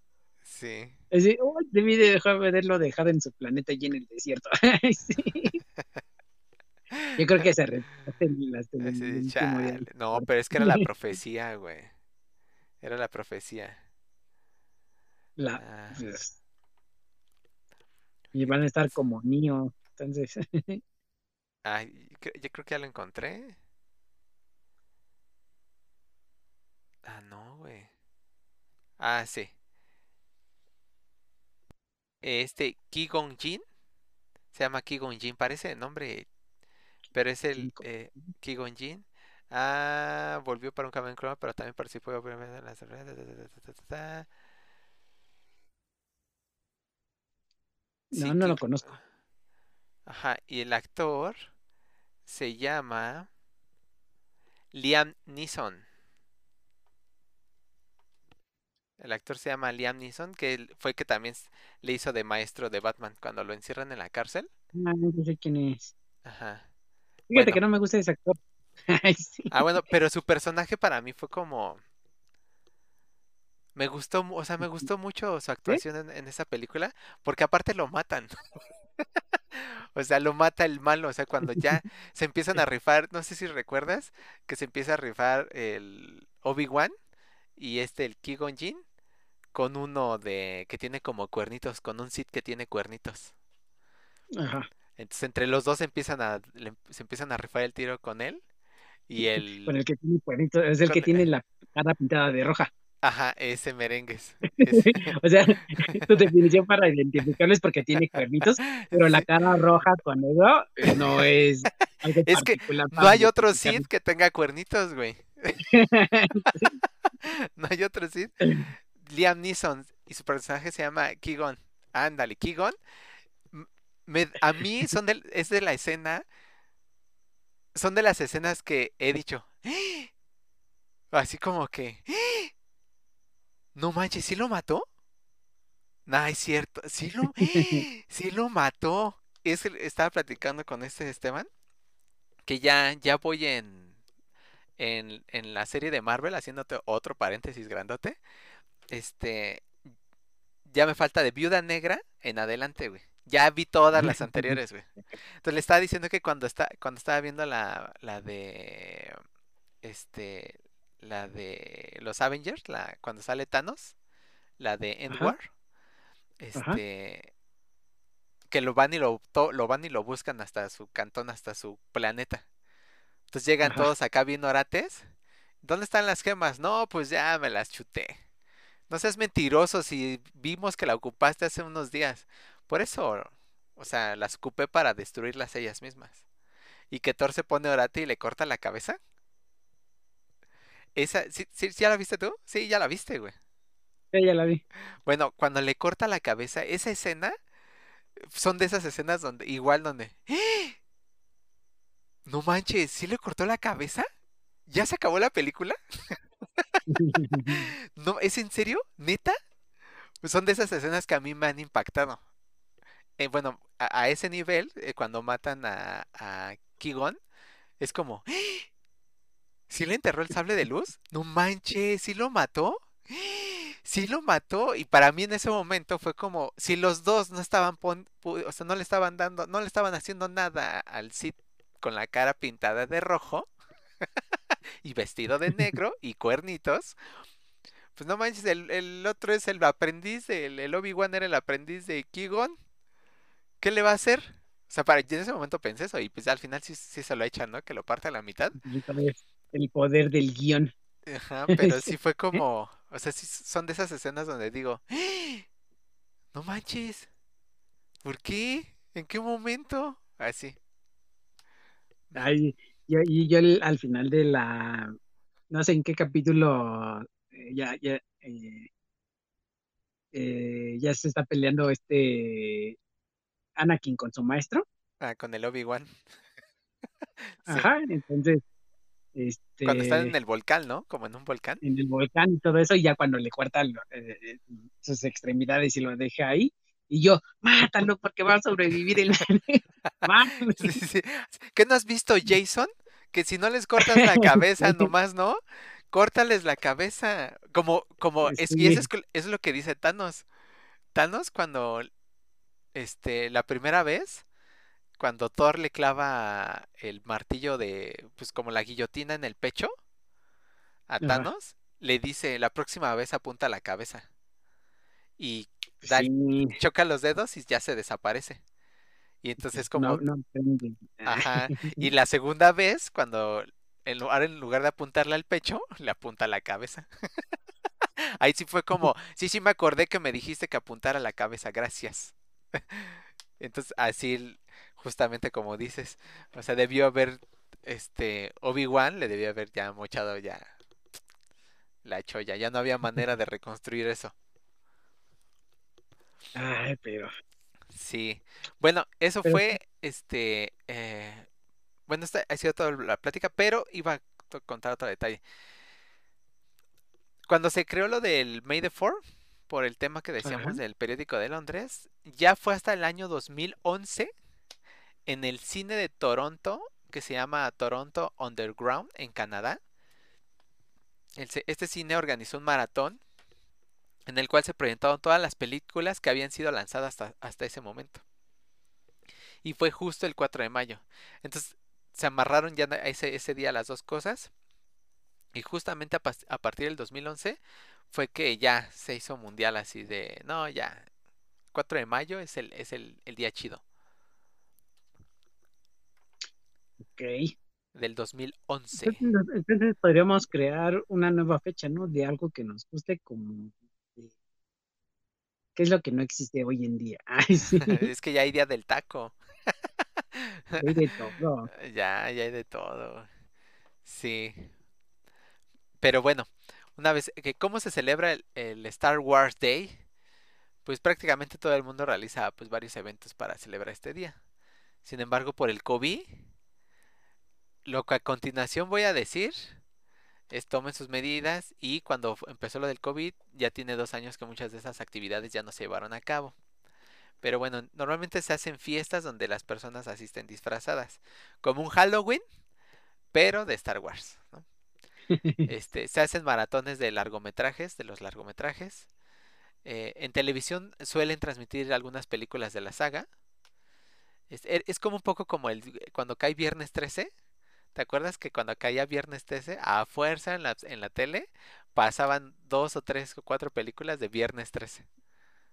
Sí. Decir, "Oh, debí de dejar haberlo dejado en su planeta y en el desierto. Sí. Yo creo que se Así chale. No, pero es que era la profecía, güey. Era la profecía. La, Ah, pues, y van a estar como niño. Entonces, ay, cre- yo creo que ya lo encontré. Ah, no, güey. Ah, sí. Este Ki-Gon Jinn. Se llama Ki-Gon Jinn. Parece el nombre, pero es el eh, Ki-Gon Jinn. Ah, volvió para un cambio en croma, pero también participó obviamente en las... Sí, no, no lo Ki- conozco. Ajá, y el actor se llama Liam Neeson. El actor se llama Liam Neeson, que fue que también le hizo de maestro de Batman cuando lo encierran en la cárcel. Ah, no sé quién es. Ajá. Fíjate Bueno. que no me gusta ese actor. Ay, sí. Ah, bueno, pero su personaje para mí fue como... Me gustó, o sea, me gustó mucho su actuación en, en esa película, porque aparte lo matan. O sea, lo mata el malo, o sea, cuando ya se empiezan a rifar, no sé si recuerdas, que se empieza a rifar el Obi-Wan y este, el Qui-Gon Jinn, con uno de que tiene como cuernitos, con un Sith que tiene cuernitos. Ajá. Entonces entre los dos empiezan a, le- se empiezan a rifar el tiro con él y Con el el, que tiene cuernito, es el con- que tiene la cara pintada de roja. ajá, ese merengues. ese- O sea, tu definición para identificarlo es porque tiene cuernitos, pero la cara roja con negro no es algo Es que No hay otro. Sith que tenga cuernitos, güey. No hay otro Sith. Liam Neeson y su personaje se llama Ki-Gon. Ándale, me- a mí son del- es de la escena, son de las escenas que he dicho. Así como que, no manches, ¿sí lo mató? No, es cierto, sí lo, sí lo mató. Es estaba platicando con este Esteban que ya, ya voy en, en, en la serie de Marvel, haciéndote otro paréntesis grandote. Este, ya me falta de Viuda Negra en adelante, güey. Ya vi todas las anteriores, güey. Entonces le estaba diciendo que cuando está, cuando estaba viendo la, la de, este, la de los Avengers, la, cuando sale Thanos, la de End Ajá. War, este, que lo van y lo, to- lo van y lo buscan hasta su cantón, hasta su planeta. Entonces llegan Ajá. todos acá bien orates. ¿Dónde están las gemas? No, pues ya me las chuté. No seas mentiroso si vimos que la ocupaste hace unos días. Por eso, o sea, las ocupé para destruirlas ellas mismas. Y que Thor se pone orate y le corta la cabeza. Esa, ¿sí, sí, ¿ya la viste tú? Sí, ya la viste, güey. Sí, ya la vi. Bueno, cuando le corta la cabeza, esa escena son de esas escenas donde, igual donde, ¡Ah! no manches, ¿sí le cortó la cabeza? ¿Ya se acabó la película? ¿No? ¿Es en serio? ¿Neta? Pues son de esas escenas que a mí me han impactado. Eh, bueno, a, ese nivel, eh, cuando matan a, a Ki-Gon, es como, ¡Ah! ¿sí le enterró el sable de luz? No manches, ¿sí lo mató? Sí lo mató y para mí en ese momento fue como si los dos no estaban pon- o sea, no le estaban dando, no le estaban haciendo nada al Cid con la cara pintada de rojo. y vestido de negro y cuernitos. Pues no manches, el, el otro es el aprendiz, el, el Obi-Wan era el aprendiz de Kigon. ¿Ququé le va a hacer? O sea, para, yo en ese momento pensé eso y pues al final sí, sí se lo echan, ¿no? Que lo parte a la mitad. El poder del guion. Ajá, pero sí fue como, o sea, sí son de esas escenas donde digo, "¡Ah! no manches, ¿por qué? ¿En qué momento? Así. Ay, y, y yo al, al final de la, no sé en qué capítulo, eh, ya, ya, eh, eh, ya se está peleando este Anakin con su maestro. Ah, con el Obi-Wan. Sí. Ajá, entonces, Cuando están en este, el volcán, ¿no? Como en un volcán. en el volcán y todo eso, y ya cuando le cortan eh, sus extremidades y lo deja ahí, y yo, mátalo porque va a sobrevivir el Mátalo. Sí, sí, sí. ¿Qué no has visto, Jason? Que si no les cortas la cabeza nomás, ¿no? Córtales la cabeza. Como, como, es, y eso es, es lo que dice Thanos. Thanos cuando, este, la primera vez, cuando Thor le clava el martillo de, pues como la guillotina en el pecho a Ajá. Thanos, le dice, la próxima vez apunta la cabeza. Y da el- Sí, choca los dedos y ya se desaparece. Y entonces como, no, no aprende. Ajá. Y la segunda vez, cuando en lugar, en lugar de apuntarle al pecho, le apunta a la cabeza. Ahí sí fue como, sí, sí me acordé que me dijiste que apuntara a la cabeza, gracias. Entonces, así, justamente como dices, o sea, debió haber, este, Obi-Wan le debió haber ya mochado ya la cholla, ya no había manera de reconstruir eso. Ay, pero Sí. Bueno, eso Pero fue, este, eh, bueno, esta ha sido toda la plática, pero iba a contar otro detalle. Cuando se creó lo del May the 4, por el tema que decíamos Ajá. del periódico de Londres, ya fue hasta el año 2011 en el cine de Toronto, que se llama Toronto Underground, en Canadá. Este cine organizó un maratón en el cual se proyectaron todas las películas que habían sido lanzadas hasta, hasta ese momento. Y fue justo el 4 de mayo. Entonces se amarraron ya ese, ese día las dos cosas. Y justamente a partir del 2011 fue que ya se hizo mundial así de, no, ya, 4 de mayo es el, es el, el día chido ok. del 2011. Entonces, entonces podríamos crear una nueva fecha, ¿no? De algo que nos guste como... de- ¿Qué es lo que no existe hoy en día? Ay, sí, Es que ya hay día del taco. hay de todo. Ya, ya hay de todo. Sí. Pero bueno, una vez que cómo se celebra el, el Star Wars Day, pues prácticamente todo el mundo realiza pues varios eventos para celebrar este día. Sin embargo, por el COVID, lo que a continuación voy a decir es tomen sus medidas y cuando empezó lo del COVID ya tiene dos años que muchas de esas actividades ya no se llevaron a cabo. Pero bueno, normalmente se hacen fiestas donde las personas asisten disfrazadas, como un Halloween, pero de Star Wars, ¿no? Este, se hacen maratones de largometrajes, de los largometrajes. Eh, en televisión suelen transmitir algunas películas de la saga. Es, e- es como un poco como el cuando cae Viernes 13. ¿Te acuerdas que cuando caía Viernes 13, a fuerza en la, en la tele pasaban dos o tres o cuatro películas de Viernes 13?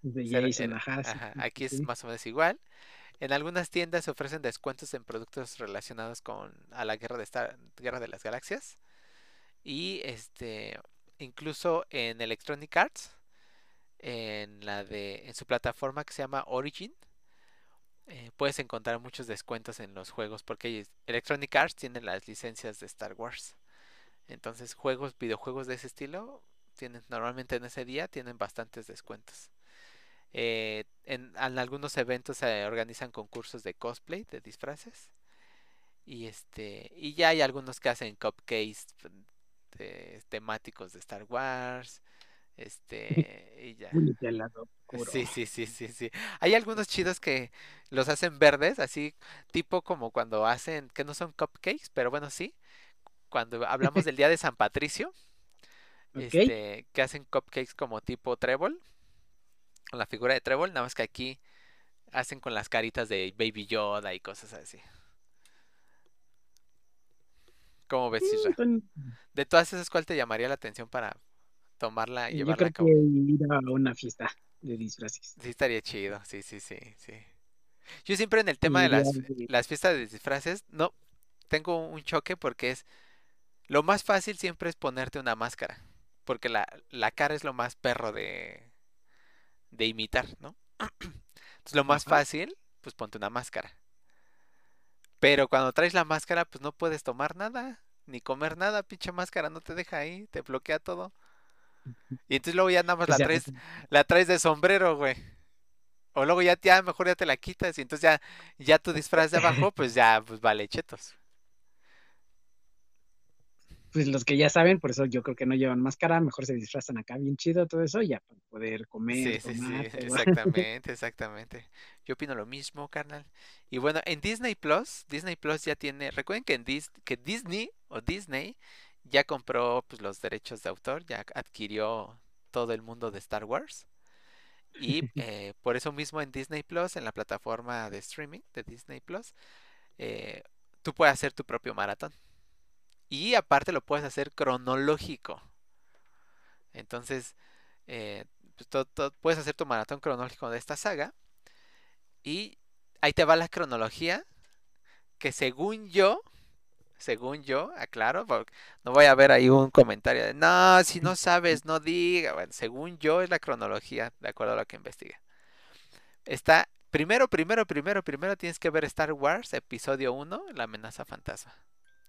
De Era- Jason, ajá, aquí es más o menos igual. En algunas tiendas se ofrecen descuentos en productos relacionados con a la guerra de Star, Guerra de las Galaxias. Y este incluso en Electronic Arts, en la de en su plataforma que se llama Origin, eh, puedes encontrar muchos descuentos en los juegos porque Electronic Arts tiene las licencias de Star Wars. Entonces, juegos, videojuegos de ese estilo tienen normalmente en ese día tienen bastantes descuentos. Eh, en, en algunos eventos se organizan concursos de cosplay, de disfraces. Y este, y ya hay algunos que hacen cupcakes de- temáticos de Star Wars. Este, y ya. Únete al lado oscuro. Sí, sí, sí, sí, sí. Hay algunos chidos que los hacen verdes, así tipo como cuando hacen, que no son cupcakes, pero bueno, sí. Cuando hablamos del día de San Patricio, este, que hacen cupcakes como tipo trébol, con la figura de trébol, nada más que aquí hacen con las caritas de Baby Yoda y cosas así. ¿Cómo ves, Mm, Isra? De todas esas, ¿cuál te llamaría la atención para tomarla y Yo llevarla creo a cabo? que ir a una fiesta de disfraces. Sí, estaría chido, sí, sí, sí, sí. Yo siempre en el tema de las, las fiestas de disfraces, no, tengo un choque porque es, lo más fácil siempre es ponerte una máscara, porque la, la cara es lo más perro de, de imitar, ¿no? Entonces lo más Ajá. fácil, pues ponte una máscara. Pero cuando traes la máscara, pues no puedes tomar nada, ni comer nada, pinche máscara no te deja ahí, te bloquea todo. Y entonces luego ya nada más la traes, la traes de sombrero, güey. O luego ya, ya mejor ya te la quitas y entonces ya, ya tu disfraz de abajo, pues ya, pues vale, chetos. pues los que ya saben, por eso yo creo que no llevan máscara, mejor se disfrazan acá bien chido, todo eso, ya para poder Sí, comer, sí, sí, todo. exactamente, exactamente. Yo opino lo mismo, carnal. Y bueno, en Disney Plus, Disney Plus ya tiene, recuerden que en Dis- que Disney o Disney ya compró pues los derechos de autor, ya adquirió todo el mundo de Star Wars. Y eh, por eso mismo en Disney Plus, en la plataforma de streaming de Disney Plus, eh, tú puedes hacer tu propio maratón. Y aparte lo puedes hacer cronológico. Entonces, eh, pues, puedes hacer tu maratón cronológico de esta saga. Y ahí te va la cronología. Que según yo, según yo, aclaro, porque no voy a ver ahí un comentario de no, si no sabes, no diga. Bueno, según yo es la cronología, de acuerdo a lo que investigué. Está, primero, primero, primero, primero tienes que ver Star Wars, episodio 1, la amenaza fantasma.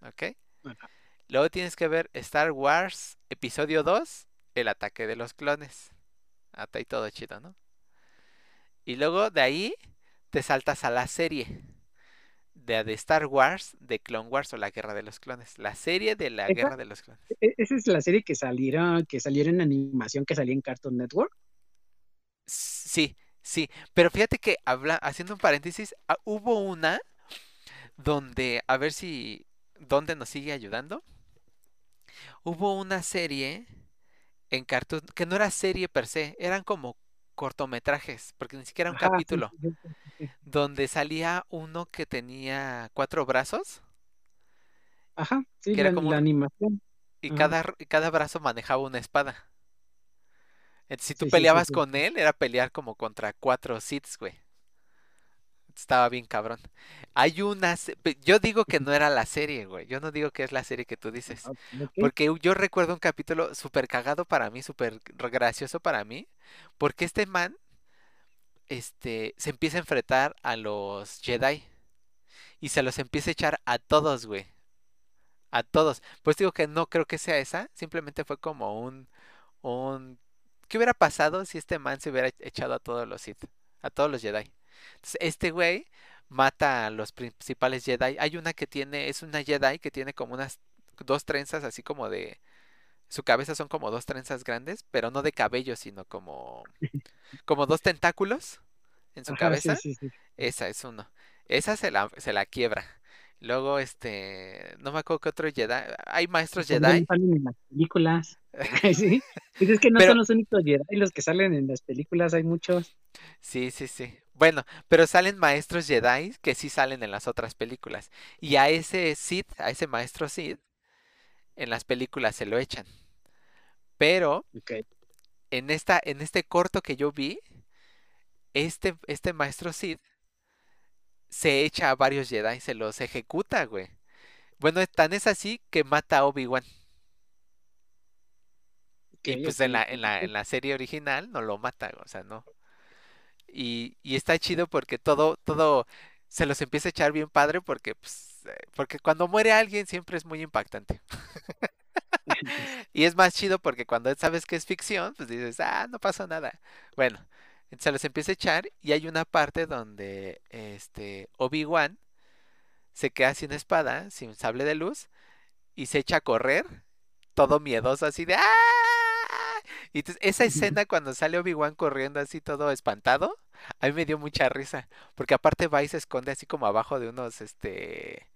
¿Ok? Ajá. Luego tienes que ver Star Wars, episodio 2, el ataque de los clones. Hasta ahí todo chido, ¿no? Y luego de ahí te saltas a la serie de, de Star Wars, de Clone Wars o la guerra de los clones. La serie de la guerra de los clones. E- Esa es la serie que saliera, que saliera en animación, que salía en Cartoon Network. Sí, sí. Pero fíjate que habla, haciendo un paréntesis, ah, hubo una donde, a ver si, ¿dónde nos sigue ayudando? Hubo una serie en Cartoon, que no era serie per se, eran como cortometrajes, porque ni siquiera era un Ajá, capítulo, sí, sí, sí, sí. Donde salía uno que tenía cuatro brazos Ajá, sí, Que era la, como la un- animación. y Ajá. cada, cada brazo manejaba una espada. Entonces, si tú Sí, sí, sí, peleabas sí. con él, era pelear como contra cuatro Siths, güey. Estaba bien cabrón. Hay una... Yo digo que no era la serie, güey. Yo no digo que es la serie que tú dices. Ah, ok. Porque yo recuerdo un capítulo súper cagado para mí, súper gracioso para mí. Porque este man, este, se empieza a enfrentar a los Jedi. Y se los empieza a echar a todos, güey. A todos. Pues digo que no creo que sea esa. Simplemente fue como un, un... ¿Qué hubiera pasado si este man se hubiera echado a todos los Sith? A todos los Jedi. Entonces, este güey mata a los principales Jedi. Hay una que tiene, es una Jedi que tiene como unas dos trenzas así como de... Su cabeza son como dos trenzas grandes, pero no de cabello, sino como... Como dos tentáculos en su Ajá, cabeza. sí, sí. Esa es uno. Esa se la, se la quiebra. Luego, este, no me acuerdo qué otro Jedi. Hay maestros También Jedi. salen en las películas. sí. Pues es que no Pero- son los únicos Jedi los que salen en las películas, hay muchos. Sí, sí, sí. Bueno, pero salen maestros Jedi que sí salen en las otras películas. Y a ese Sith, a ese maestro Sith, en las películas se lo echan. Pero en esta, en este corto que yo vi, este, este maestro Sid se echa a varios Jedi, se los ejecuta, güey. Bueno, tan es así que mata a Obi-Wan. Y pues en la, en la, en la serie original no lo mata, o sea, no. Y, y está chido porque todo, todo se los empieza a echar bien padre porque, pues, eh, porque cuando muere alguien siempre es muy impactante. Y es más chido porque cuando sabes que es ficción, pues dices, ah, no pasó nada. Bueno, se los empieza a echar y hay una parte donde este Obi-Wan se queda sin espada, sin sable de luz, y se echa a correr, todo miedoso, así de ¡ah! Y entonces, esa escena cuando sale Obi-Wan corriendo así todo espantado, a mí me dio mucha risa, porque aparte va y se esconde así como abajo de unos, este,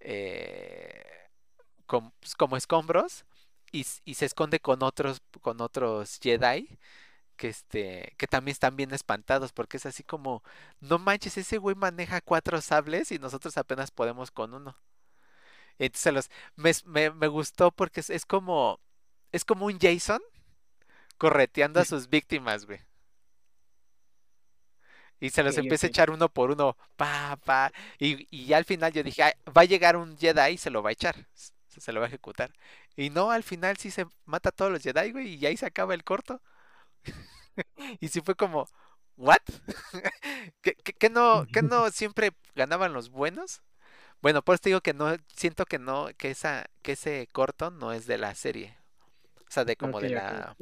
eh, com- pues, como escombros y, y se esconde con otros con otros Jedi que este que también están bien espantados porque es así como no manches ese güey maneja cuatro sables y nosotros apenas podemos con uno Entonces los, me, me- me gustó porque es, es como, es como un Jason correteando a sus víctimas, güey. Y se los empieza a echar uno por uno, pa, pa. Y, y al final yo dije, "Ay, va a llegar un Jedi y se lo va a echar, se lo va a ejecutar. Y no, al final sí se mata a todos los Jedi, güey, y ahí se acaba el corto. Y sí fue como, ¿what? ¿Que, que- que no, que no siempre ganaban los buenos? Bueno, por eso te digo que no, siento que no, que esa, que ese corto no es de la serie. O sea, de como de la,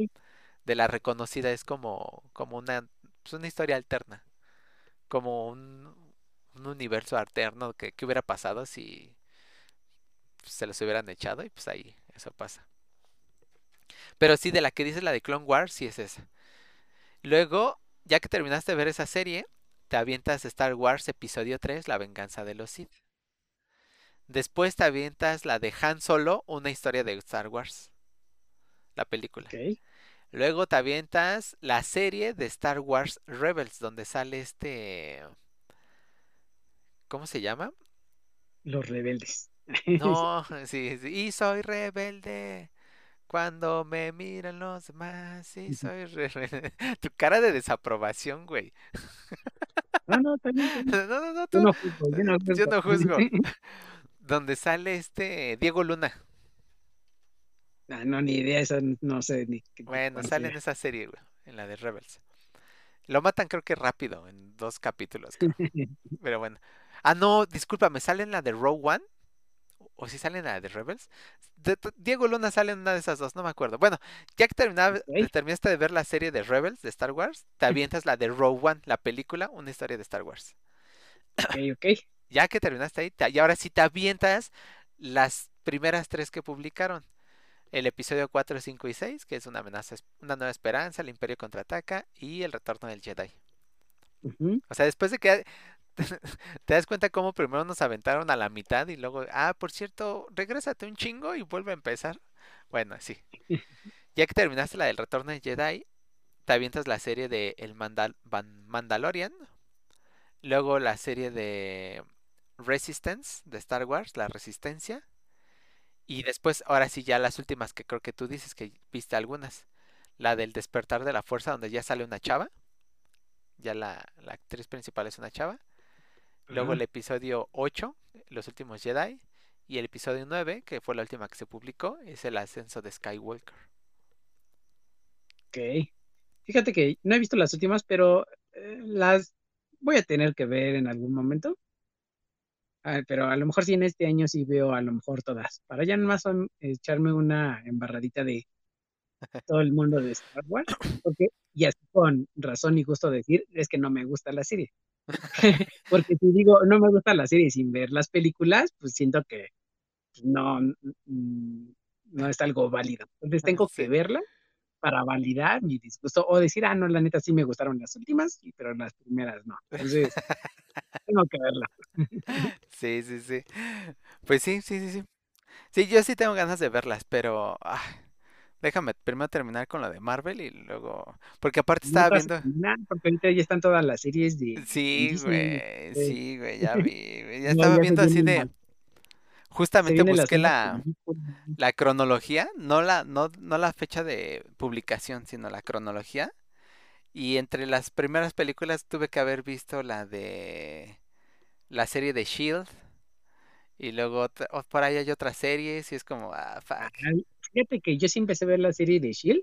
de la reconocida, es como, como una, pues una historia alterna. Como un, un universo alterno que, que hubiera pasado si pues, se los hubieran echado y pues ahí eso pasa. Pero sí, de la que dices la de Clone Wars, sí es esa. Luego, ya que terminaste de ver esa serie, te avientas Star Wars Episodio 3, La venganza de los Sith. Después te avientas la de Han Solo, una historia de Star Wars, la película. Luego te avientas la serie de Star Wars Rebels, donde sale este... ¿Cómo se llama? Los rebeldes. No, sí, sí, y soy rebelde. Cuando me miran los demás, sí, soy rebelde. Tu cara de desaprobación, güey. No, no, bien. No, no, no, Yo tú. no juzgo, yo no Yo juzgo. no juzgo. Donde sale este Diego Luna. Ah, no, ni idea, esa no sé ni qué Bueno, sale en esa serie, güey, en la de Rebels. Lo matan creo que rápido, en dos capítulos, creo. Pero bueno. Ah, no, discúlpame, ¿sale en la de Rogue One? ¿O si sale en la de Rebels? De- Diego Luna sale en una de esas dos, no me acuerdo. Bueno, ya que terminaba- Ok. terminaste de ver la serie de Rebels de Star Wars, te avientas la de Rogue One, la película, una historia de Star Wars. Ok, ok. Ya que terminaste ahí, te- y ahora sí te avientas las primeras tres que publicaron. El episodio 4, 5 y 6, que es una amenaza, una nueva esperanza, el Imperio contraataca y el retorno del Jedi. O sea, después de que te das cuenta cómo primero nos aventaron a la mitad y luego, ah, por cierto, regrésate un chingo y vuelve a empezar. Bueno, sí. Ya que terminaste la del retorno del Jedi, te avientas la serie de El Mandal- Mandalorian, luego la serie de Resistance de Star Wars, La Resistencia, y después, ahora sí, ya las últimas que creo que tú dices que viste algunas. La del Despertar de la Fuerza, donde ya sale una chava. Ya la, la actriz principal es una chava. Luego el episodio 8, Los últimos Jedi. Y el episodio 9, que fue la última que se publicó, es el ascenso de Skywalker. Ok. Fíjate que no he visto las últimas, pero eh, las voy a tener que ver en algún momento. Ah, pero a lo mejor sí en este año sí veo a lo mejor todas. Para ya más echarme una embarradita de todo el mundo de Star Wars. Porque, y así con razón y gusto decir, es que no me gusta la serie. Porque si digo no me gusta la serie sin ver las películas, pues siento que pues, no, mm, no es algo válido. Entonces tengo que verla para validar mi disgusto o decir, ah, no, la neta sí me gustaron las últimas, pero las primeras no. Entonces, tengo que verla. Sí, sí, sí. Pues sí, sí, sí, sí. Sí, yo sí tengo ganas de verlas, pero ah, déjame primero terminar con lo de Marvel y luego, porque aparte No estaba a viendo, terminar, porque ahorita ya están todas las series de sí, güey, sí, güey, ya vi, güey, ya no, estaba ya viendo así de, justamente busqué la, la cronología, no la, no, no la fecha de publicación, sino la cronología. Y entre las primeras películas tuve que haber visto la de la serie de Shield. Y luego otra- por ahí hay otras series y es como, ah, fuck. Fíjate que yo sí empecé a ver la serie de Shield.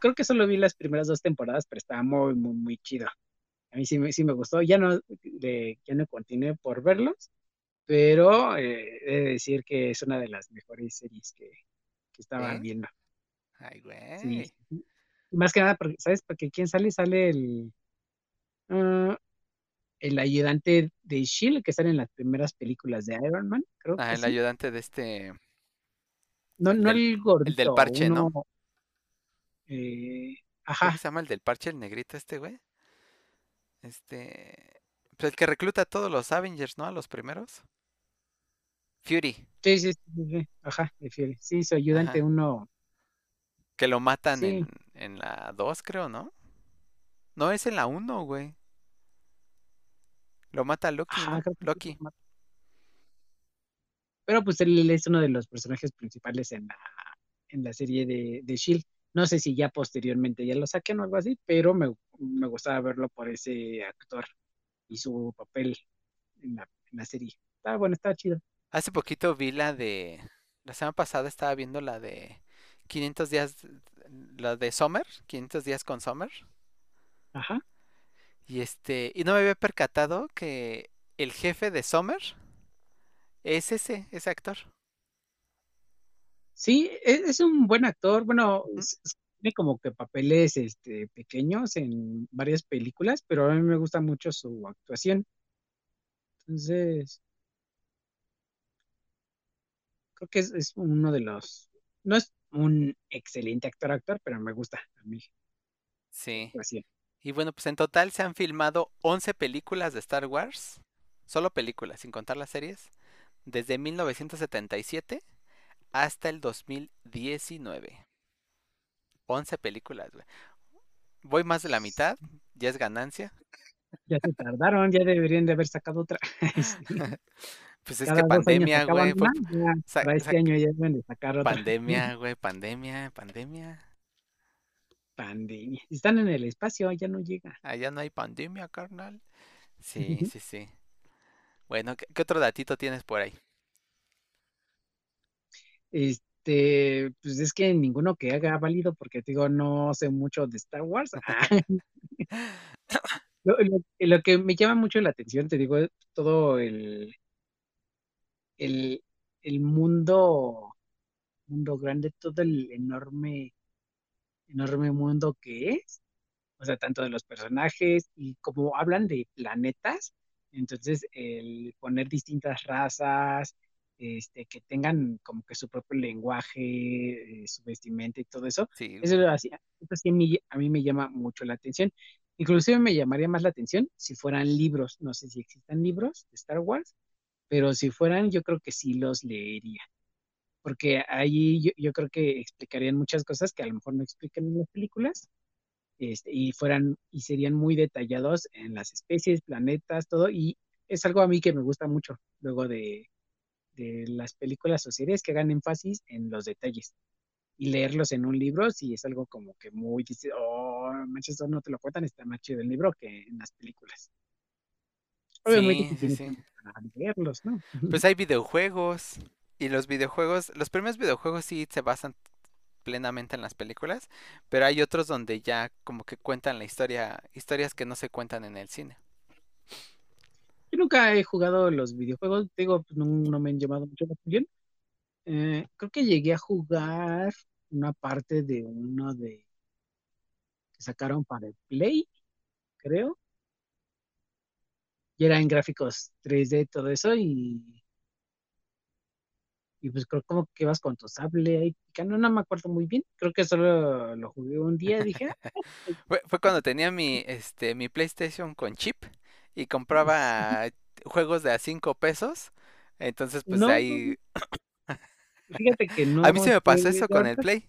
Creo que solo vi las primeras dos temporadas, pero estaba muy, muy, muy chido. A mí sí me, sí me gustó. Ya no, de, ya no continué por verlos, pero eh, he de decir que es una de las mejores series que, que estaba ¿Sí? viendo. Ay, güey. sí, Más que nada, porque, ¿sabes? Porque ¿quién sale? Sale el, ah, el ayudante de Shield que sale en las primeras películas de Iron Man, creo Ah, que el sí. ayudante de este, No, el no del, el el del gordito, parche, ¿no? eh, ajá, se llama el del parche, el negrito este, güey. Este, pues el que recluta a todos los Avengers, ¿no? A los primeros. Fury, sí, sí, sí, sí, ajá, de Fury. Sí, su ayudante, ajá. uno, Que lo matan sí, en, en la 2, creo, ¿no? No, es en la 1, güey. Lo mata Loki, ajá, sí, Loki. Pero pues él es uno de los personajes principales en la, en la serie de, de Shield. No sé si ya posteriormente ya lo saquen o algo así, pero me, me gustaba verlo por ese actor y su papel en la, en la serie. Estaba bueno, estaba chido. Hace poquito vi la de... La semana pasada estaba viendo la de 500 días, la de Summer, 500 días con Summer. Ajá. Y este, y no me había percatado que el jefe de Summer es ese, ese actor. Sí, es, es un buen actor. Bueno, tiene como que papeles este, pequeños en varias películas, pero a mí me gusta mucho su actuación. Entonces, creo que es, es uno de los... No es un excelente actor actor, pero me gusta a mí Sí. Y bueno, pues en total se han filmado 11 películas de Star Wars. Solo películas, sin contar las series. Desde 1977 hasta el 2019. 11 películas, güey. Voy más de la mitad, ya es ganancia. Ya se tardaron, ya deberían de haber sacado otra. Sí, Pues es Cada que pandemia, güey. para este año ya deben de sacar otra. pandemia, güey, pandemia, pandemia. Pandemia. Están en el espacio, ya no llega. Allá no hay pandemia, carnal. Sí, sí, sí. Bueno, ¿qué, qué otro datito tienes por ahí? Este, pues es que ninguno que haga válido, porque te digo, no sé mucho de Star Wars. Lo, lo- lo que me llama mucho la atención, te digo, es todo el, el, el mundo, mundo grande, todo el enorme, enorme mundo que es. O sea, tanto de los personajes y como hablan de planetas, entonces el poner distintas razas, este, que tengan como que su propio lenguaje, eh, su vestimenta y todo eso, Sí, eso, así- eso sí a mí, a mí me llama mucho la atención. Inclusive me llamaría más la atención si fueran libros. No sé si existan libros de Star Wars, pero si fueran, yo creo que sí los leería. Porque ahí yo, yo creo que explicarían muchas cosas que a lo mejor no explican en las películas este, y fueran y serían muy detallados en las especies, planetas, todo, y es algo a mí que me gusta mucho luego de, de las películas o series que hagan énfasis en los detalles y leerlos en un libro, sí es algo como que muy, dice, oh, manches, eso no te lo cuentan, está más chido el libro que en las películas. Obviamente Sí, sí, leerlos, ¿no? Pues hay videojuegos. Y los videojuegos, los primeros videojuegos sí se basan plenamente en las películas, pero hay otros donde ya como que cuentan la historia, historias que no se cuentan en el cine. Yo nunca he jugado los videojuegos, digo, pues no, no me han llamado mucho la atención. Eh, creo que llegué a jugar una parte de uno de que sacaron para el Play, creo. Y era en gráficos 3D, todo eso, y, y pues creo como que vas con tu sable ahí picando, no me acuerdo muy bien. Creo que solo lo jugué un día, dije, "Ah, Fue, fue cuando tenía mi, este, mi PlayStation con chip y compraba juegos de a 5 pesos. Entonces, pues no, ahí... fíjate que no A mí se me pasó eso con el Play.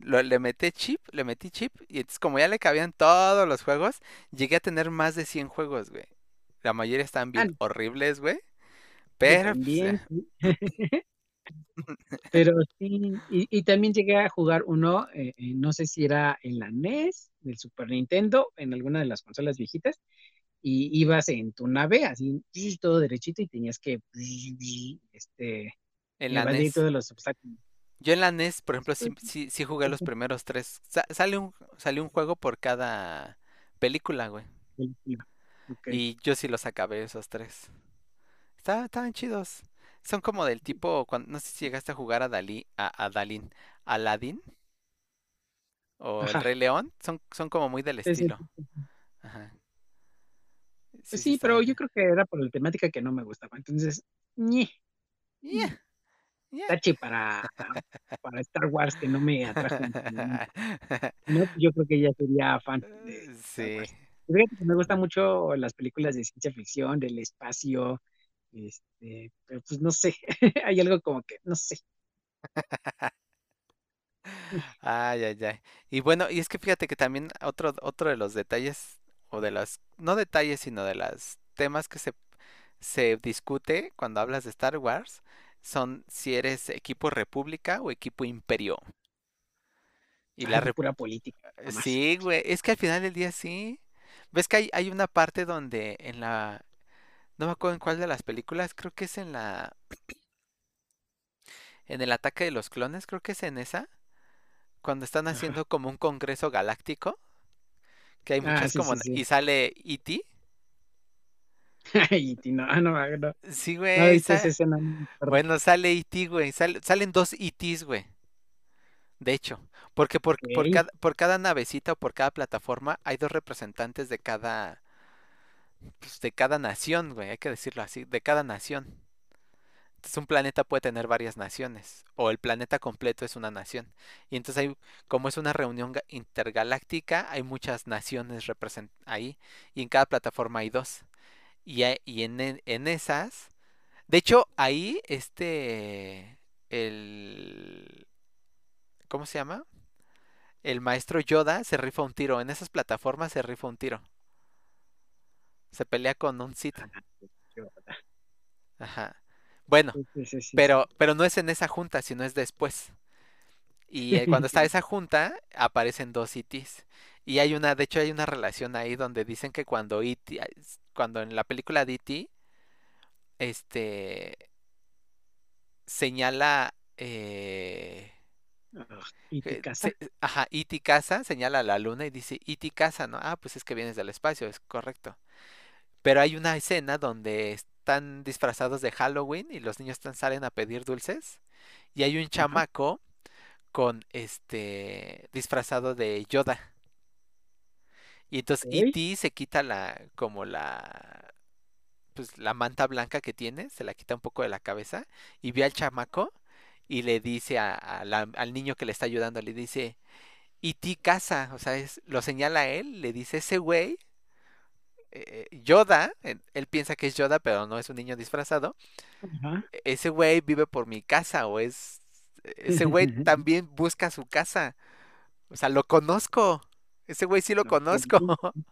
Lo- le metí chip, le metí chip y entonces como ya le cabían todos los juegos, llegué a tener más de 100 juegos, güey. La mayoría ah, bien horribles, güey. Pero pues, eh. Pero sí, y, y también llegué a jugar uno, eh, eh, no sé si era en la NES, del Super Nintendo, en alguna de las consolas viejitas, y ibas en tu nave, así, todo derechito, y tenías que, este, en la NES. todos los obstáculos. Yo en la NES, por ejemplo, sí, sí, sí jugué los primeros tres. Sa- sale un, salió un juego por cada película, güey. película. Y yo sí los acabé esos tres. Estaban, estaban chidos. Son como del tipo, no sé si llegaste a jugar a Dalí, a, a Dalín, Aladdin o El. Rey León. Son, son como muy del estilo. sí, sí. Ajá. Pues Sí, sí, pero yo creo que era por la temática que no me gustaba. Entonces, ñe, Yeah, yeah. tache para, para Star Wars que no me atrajo no, yo creo que ya sería fan de Star Sí. Wars. Fíjate que me gustan mucho las películas de ciencia ficción, del espacio, este, pero pues no sé, hay algo como que, no sé. Ay, ay, ay. Y bueno, y es que fíjate que también otro, otro de los detalles, o de las, no detalles, sino de los temas que se, se discute cuando hablas de Star Wars, son si eres equipo República o equipo Imperio. Y Ay, la Rep- pura política. nomás. Sí, güey, es que al final del día sí. ¿Ves que hay, hay una parte donde en la... No me acuerdo en cuál de las películas, creo que es en la... En el ataque de los clones, creo que es en esa. Cuando están haciendo como un congreso galáctico. Que hay Ah, muchas sí, como... sí, sí. Y sale E.T. Ti- no, no, no, Sí, güey. esa no. Bueno, sale E.T., güey. sal- salen dos E.T.s, güey. De hecho, porque por, por cada, por cada navecita o por cada plataforma hay dos representantes de cada, pues, de cada nación, güey, hay que decirlo así, de cada nación. Entonces un planeta puede tener varias naciones, o el planeta completo es una nación. Y entonces hay, como es una reunión ga- intergaláctica, hay muchas naciones ahí, y en cada plataforma hay dos. Y, y en, e- en esas, de hecho, ahí este, el, ¿cómo se llama? El maestro Yoda se rifa un tiro. En esas plataformas se rifa un tiro. Se pelea con un Sith. Ajá. Bueno, sí, sí, sí, sí. pero, pero no es en esa junta, sino es después. Y eh, cuando está esa junta, aparecen dos ETs. Y hay una, de hecho, hay una relación ahí donde dicen que cuando E.T., cuando en la película de E.T., este señala eh, Ah, ¿Y tu Eh, casa? se- ajá, E.T. casa, señala a la luna y dice, E.T. casa, ¿no? Ah, pues es que vienes del espacio, es correcto. Pero hay una escena donde están disfrazados de Halloween y los niños salen a pedir dulces y hay un chamaco con este disfrazado de Yoda. Y entonces. E.T. se quita la, como la, pues la manta blanca que tiene, se la quita un poco de la cabeza y ve al chamaco y le dice a- a la- al niño que le está ayudando, le dice, E.T. casa, o sea, es, lo señala a él, le dice, ese güey, eh, Yoda, él, él piensa que es Yoda, pero no es un niño disfrazado. "E- ese güey vive por mi casa, o es, ese güey también busca su casa, o sea, lo conozco, ese güey sí lo conozco.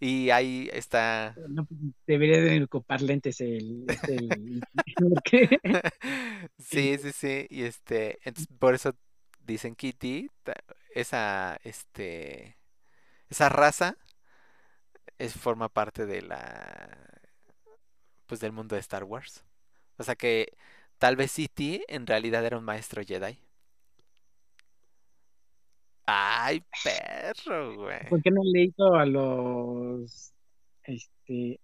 Y ahí está. No, debería de ocupar lentes el, el- Sí, sí, sí. Y este, entonces, por eso dicen Kitty, esa, este, esa raza es, forma parte de la, pues del mundo de Star Wars. O sea que tal vez E.T. en realidad era un maestro Jedi. Ay, perro, güey. ¿por qué no le hizo a los este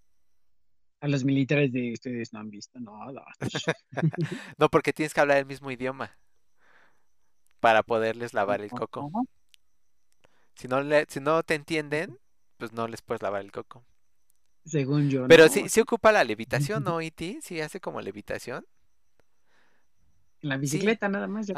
a los militares de ustedes no han visto nada? No, porque tienes que hablar el mismo idioma para poderles lavar el coco. No, Si no, le, si no te entienden, pues no les puedes lavar el coco. Según yo, Pero no. sí, sí ocupa la levitación, ¿no, E.T.? Sí hace como levitación. En la Sí. bicicleta nada más. ya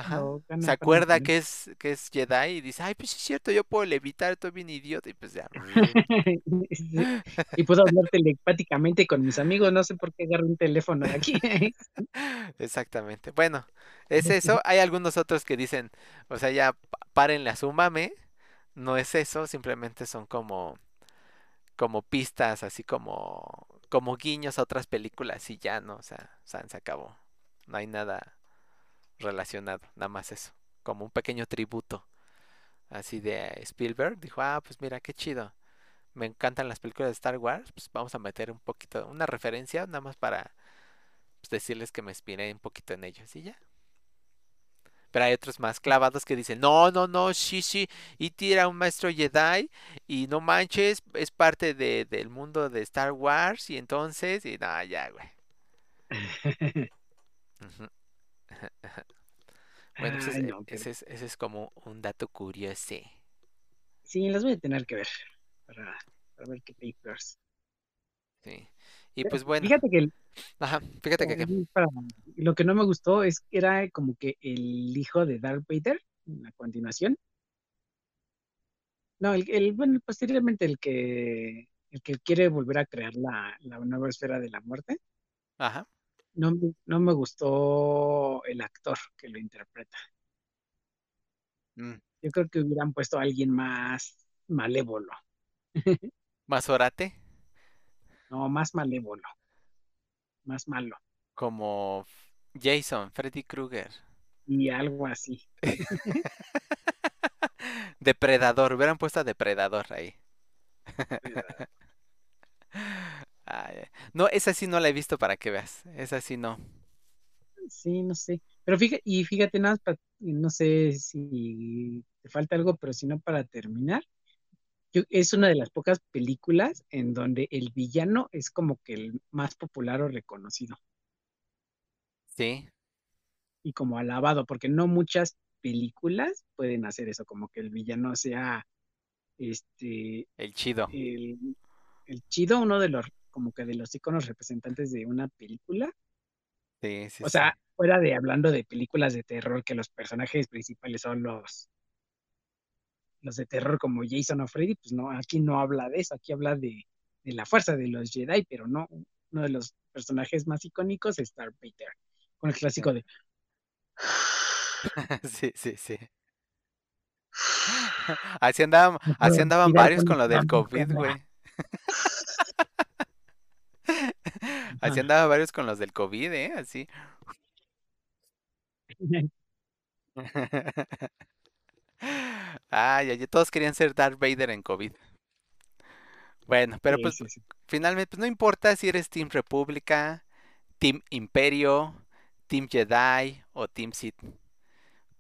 Se acuerda que es, que es Jedi y dice, ay, pues sí es cierto, yo puedo levitar, estoy bien idiota. Y pues ya. Y puedo hablar telepáticamente con mis amigos. No sé por qué agarro un teléfono de aquí. Exactamente. Bueno, es eso. Hay algunos otros que dicen, o sea, ya párenle a su mame. No es eso, simplemente son como, como pistas, así como, como guiños a otras películas y ya, ¿no? O sea, se acabó. No hay nada relacionado, nada más eso. Como un pequeño tributo. Así de Spielberg. Dijo, ah, pues mira, qué chido. Me encantan las películas de Star Wars. Pues vamos a meter un poquito, una referencia, nada más para pues, decirles que me inspiré un poquito en ellos y ya. Pero hay otros más clavados que dicen, no, no, no, sí, sí, E.T. era un maestro Jedi y no manches, es parte de, del mundo de Star Wars y entonces, y no, ya, güey. Bueno, Ay, ese, no, pero- ese es, ese es como un dato curioso. Sí, las voy a tener que ver para, para ver qué películas. Sí. Y pues bueno, Fíjate que el- ajá, fíjate que, que- Ahí para- Lo que no me gustó es que era como que el hijo de Darth Vader, a continuación. No, el, el- bueno, posteriormente el que, el que quiere volver a crear la, la nueva esfera de la muerte. ajá, No, me- no me gustó el actor que lo interpreta. mm, Yo creo que hubieran puesto a alguien más malévolo, más orate, no, más malévolo, más malo. como Jason, Freddy Krueger. y algo así. Depredador, hubieran puesto a Depredador ahí. Ay. No, esa sí no la he visto para que veas. Esa sí no. Sí, no sé. Pero fíjate, y fíjate nada, más no sé si te falta algo, pero si no, para terminar, yo, es una de las pocas películas en donde el villano es como que el más popular o reconocido Sí, y como alabado, porque no muchas películas pueden hacer eso, como que el villano sea este el chido. el, el chido, uno de los como que de los iconos representantes de una película. Sí, sí, O sí. sea, fuera de hablando de películas de terror, que los personajes principales son los, los de terror como Jason o Freddy, pues no, aquí no habla de eso, aquí habla de, de la fuerza de los Jedi, pero no, uno de los personajes más icónicos es Darth Vader, con el clásico de Sí, sí, sí. Así andaban, "No así andaban varios con lo del COVID, cama". güey. Así andaban varios con los del COVID, ¿eh? Así. Ay, ay, todos querían ser Darth Vader en COVID. Bueno, pero Sí, pues sí, sí. finalmente pues no importa si eres Team República, Team Imperio, Team Jedi o Team Sith.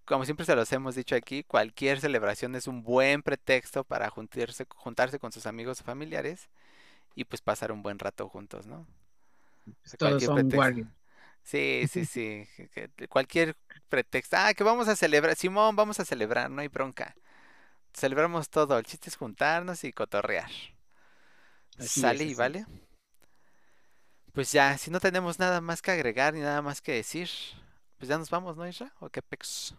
Como siempre se los hemos dicho aquí, cualquier celebración es un buen pretexto para juntarse, juntarse con sus amigos o familiares y pues pasar un buen rato juntos, ¿no? O sea, Todos son. Warriors. Sí, sí, sí. Cualquier pretexto. Ah, que vamos a celebrar. Simón, vamos a celebrar, no hay bronca. Celebramos todo. El chiste es juntarnos y cotorrear. Así Sale es, y vale. es. Pues ya, si no tenemos nada más que agregar ni nada más que decir, pues ya nos vamos, ¿no, Isra? ¿O qué pex?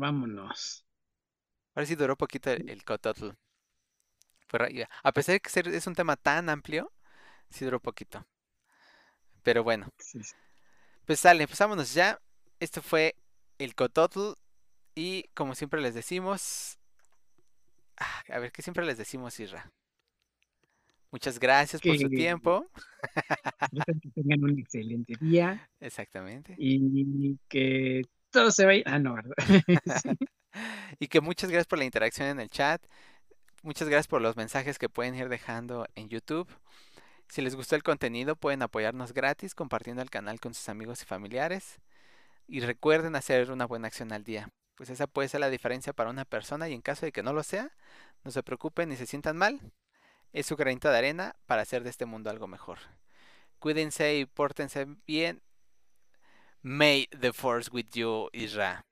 Vámonos. Ahora sí duró poquito el, el cototl. A pesar de que ser- es un tema tan amplio, sí duró poquito. Pero bueno, sí. pues sale, pues vámonos ya. Esto fue el cototl. Y como siempre les decimos. Ah, A ver, ¿qué siempre les decimos, Isra? Muchas gracias por su tiempo. Que tengan un excelente día Exactamente. y que todo se vaya. Ah, no, ¿verdad? Sí. Y que muchas gracias por la interacción en el chat. Muchas gracias por los mensajes que pueden ir dejando en YouTube. Si les gustó el contenido, pueden apoyarnos gratis compartiendo el canal con sus amigos y familiares. Y recuerden hacer una buena acción al día. Pues esa puede ser la diferencia para una persona y en caso de que no lo sea, no se preocupen ni se sientan mal. Es su granito de arena para hacer de este mundo algo mejor. Cuídense y pórtense bien. May the force with you, Isra.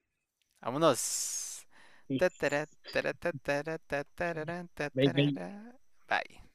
Vámonos. Sí. Bye.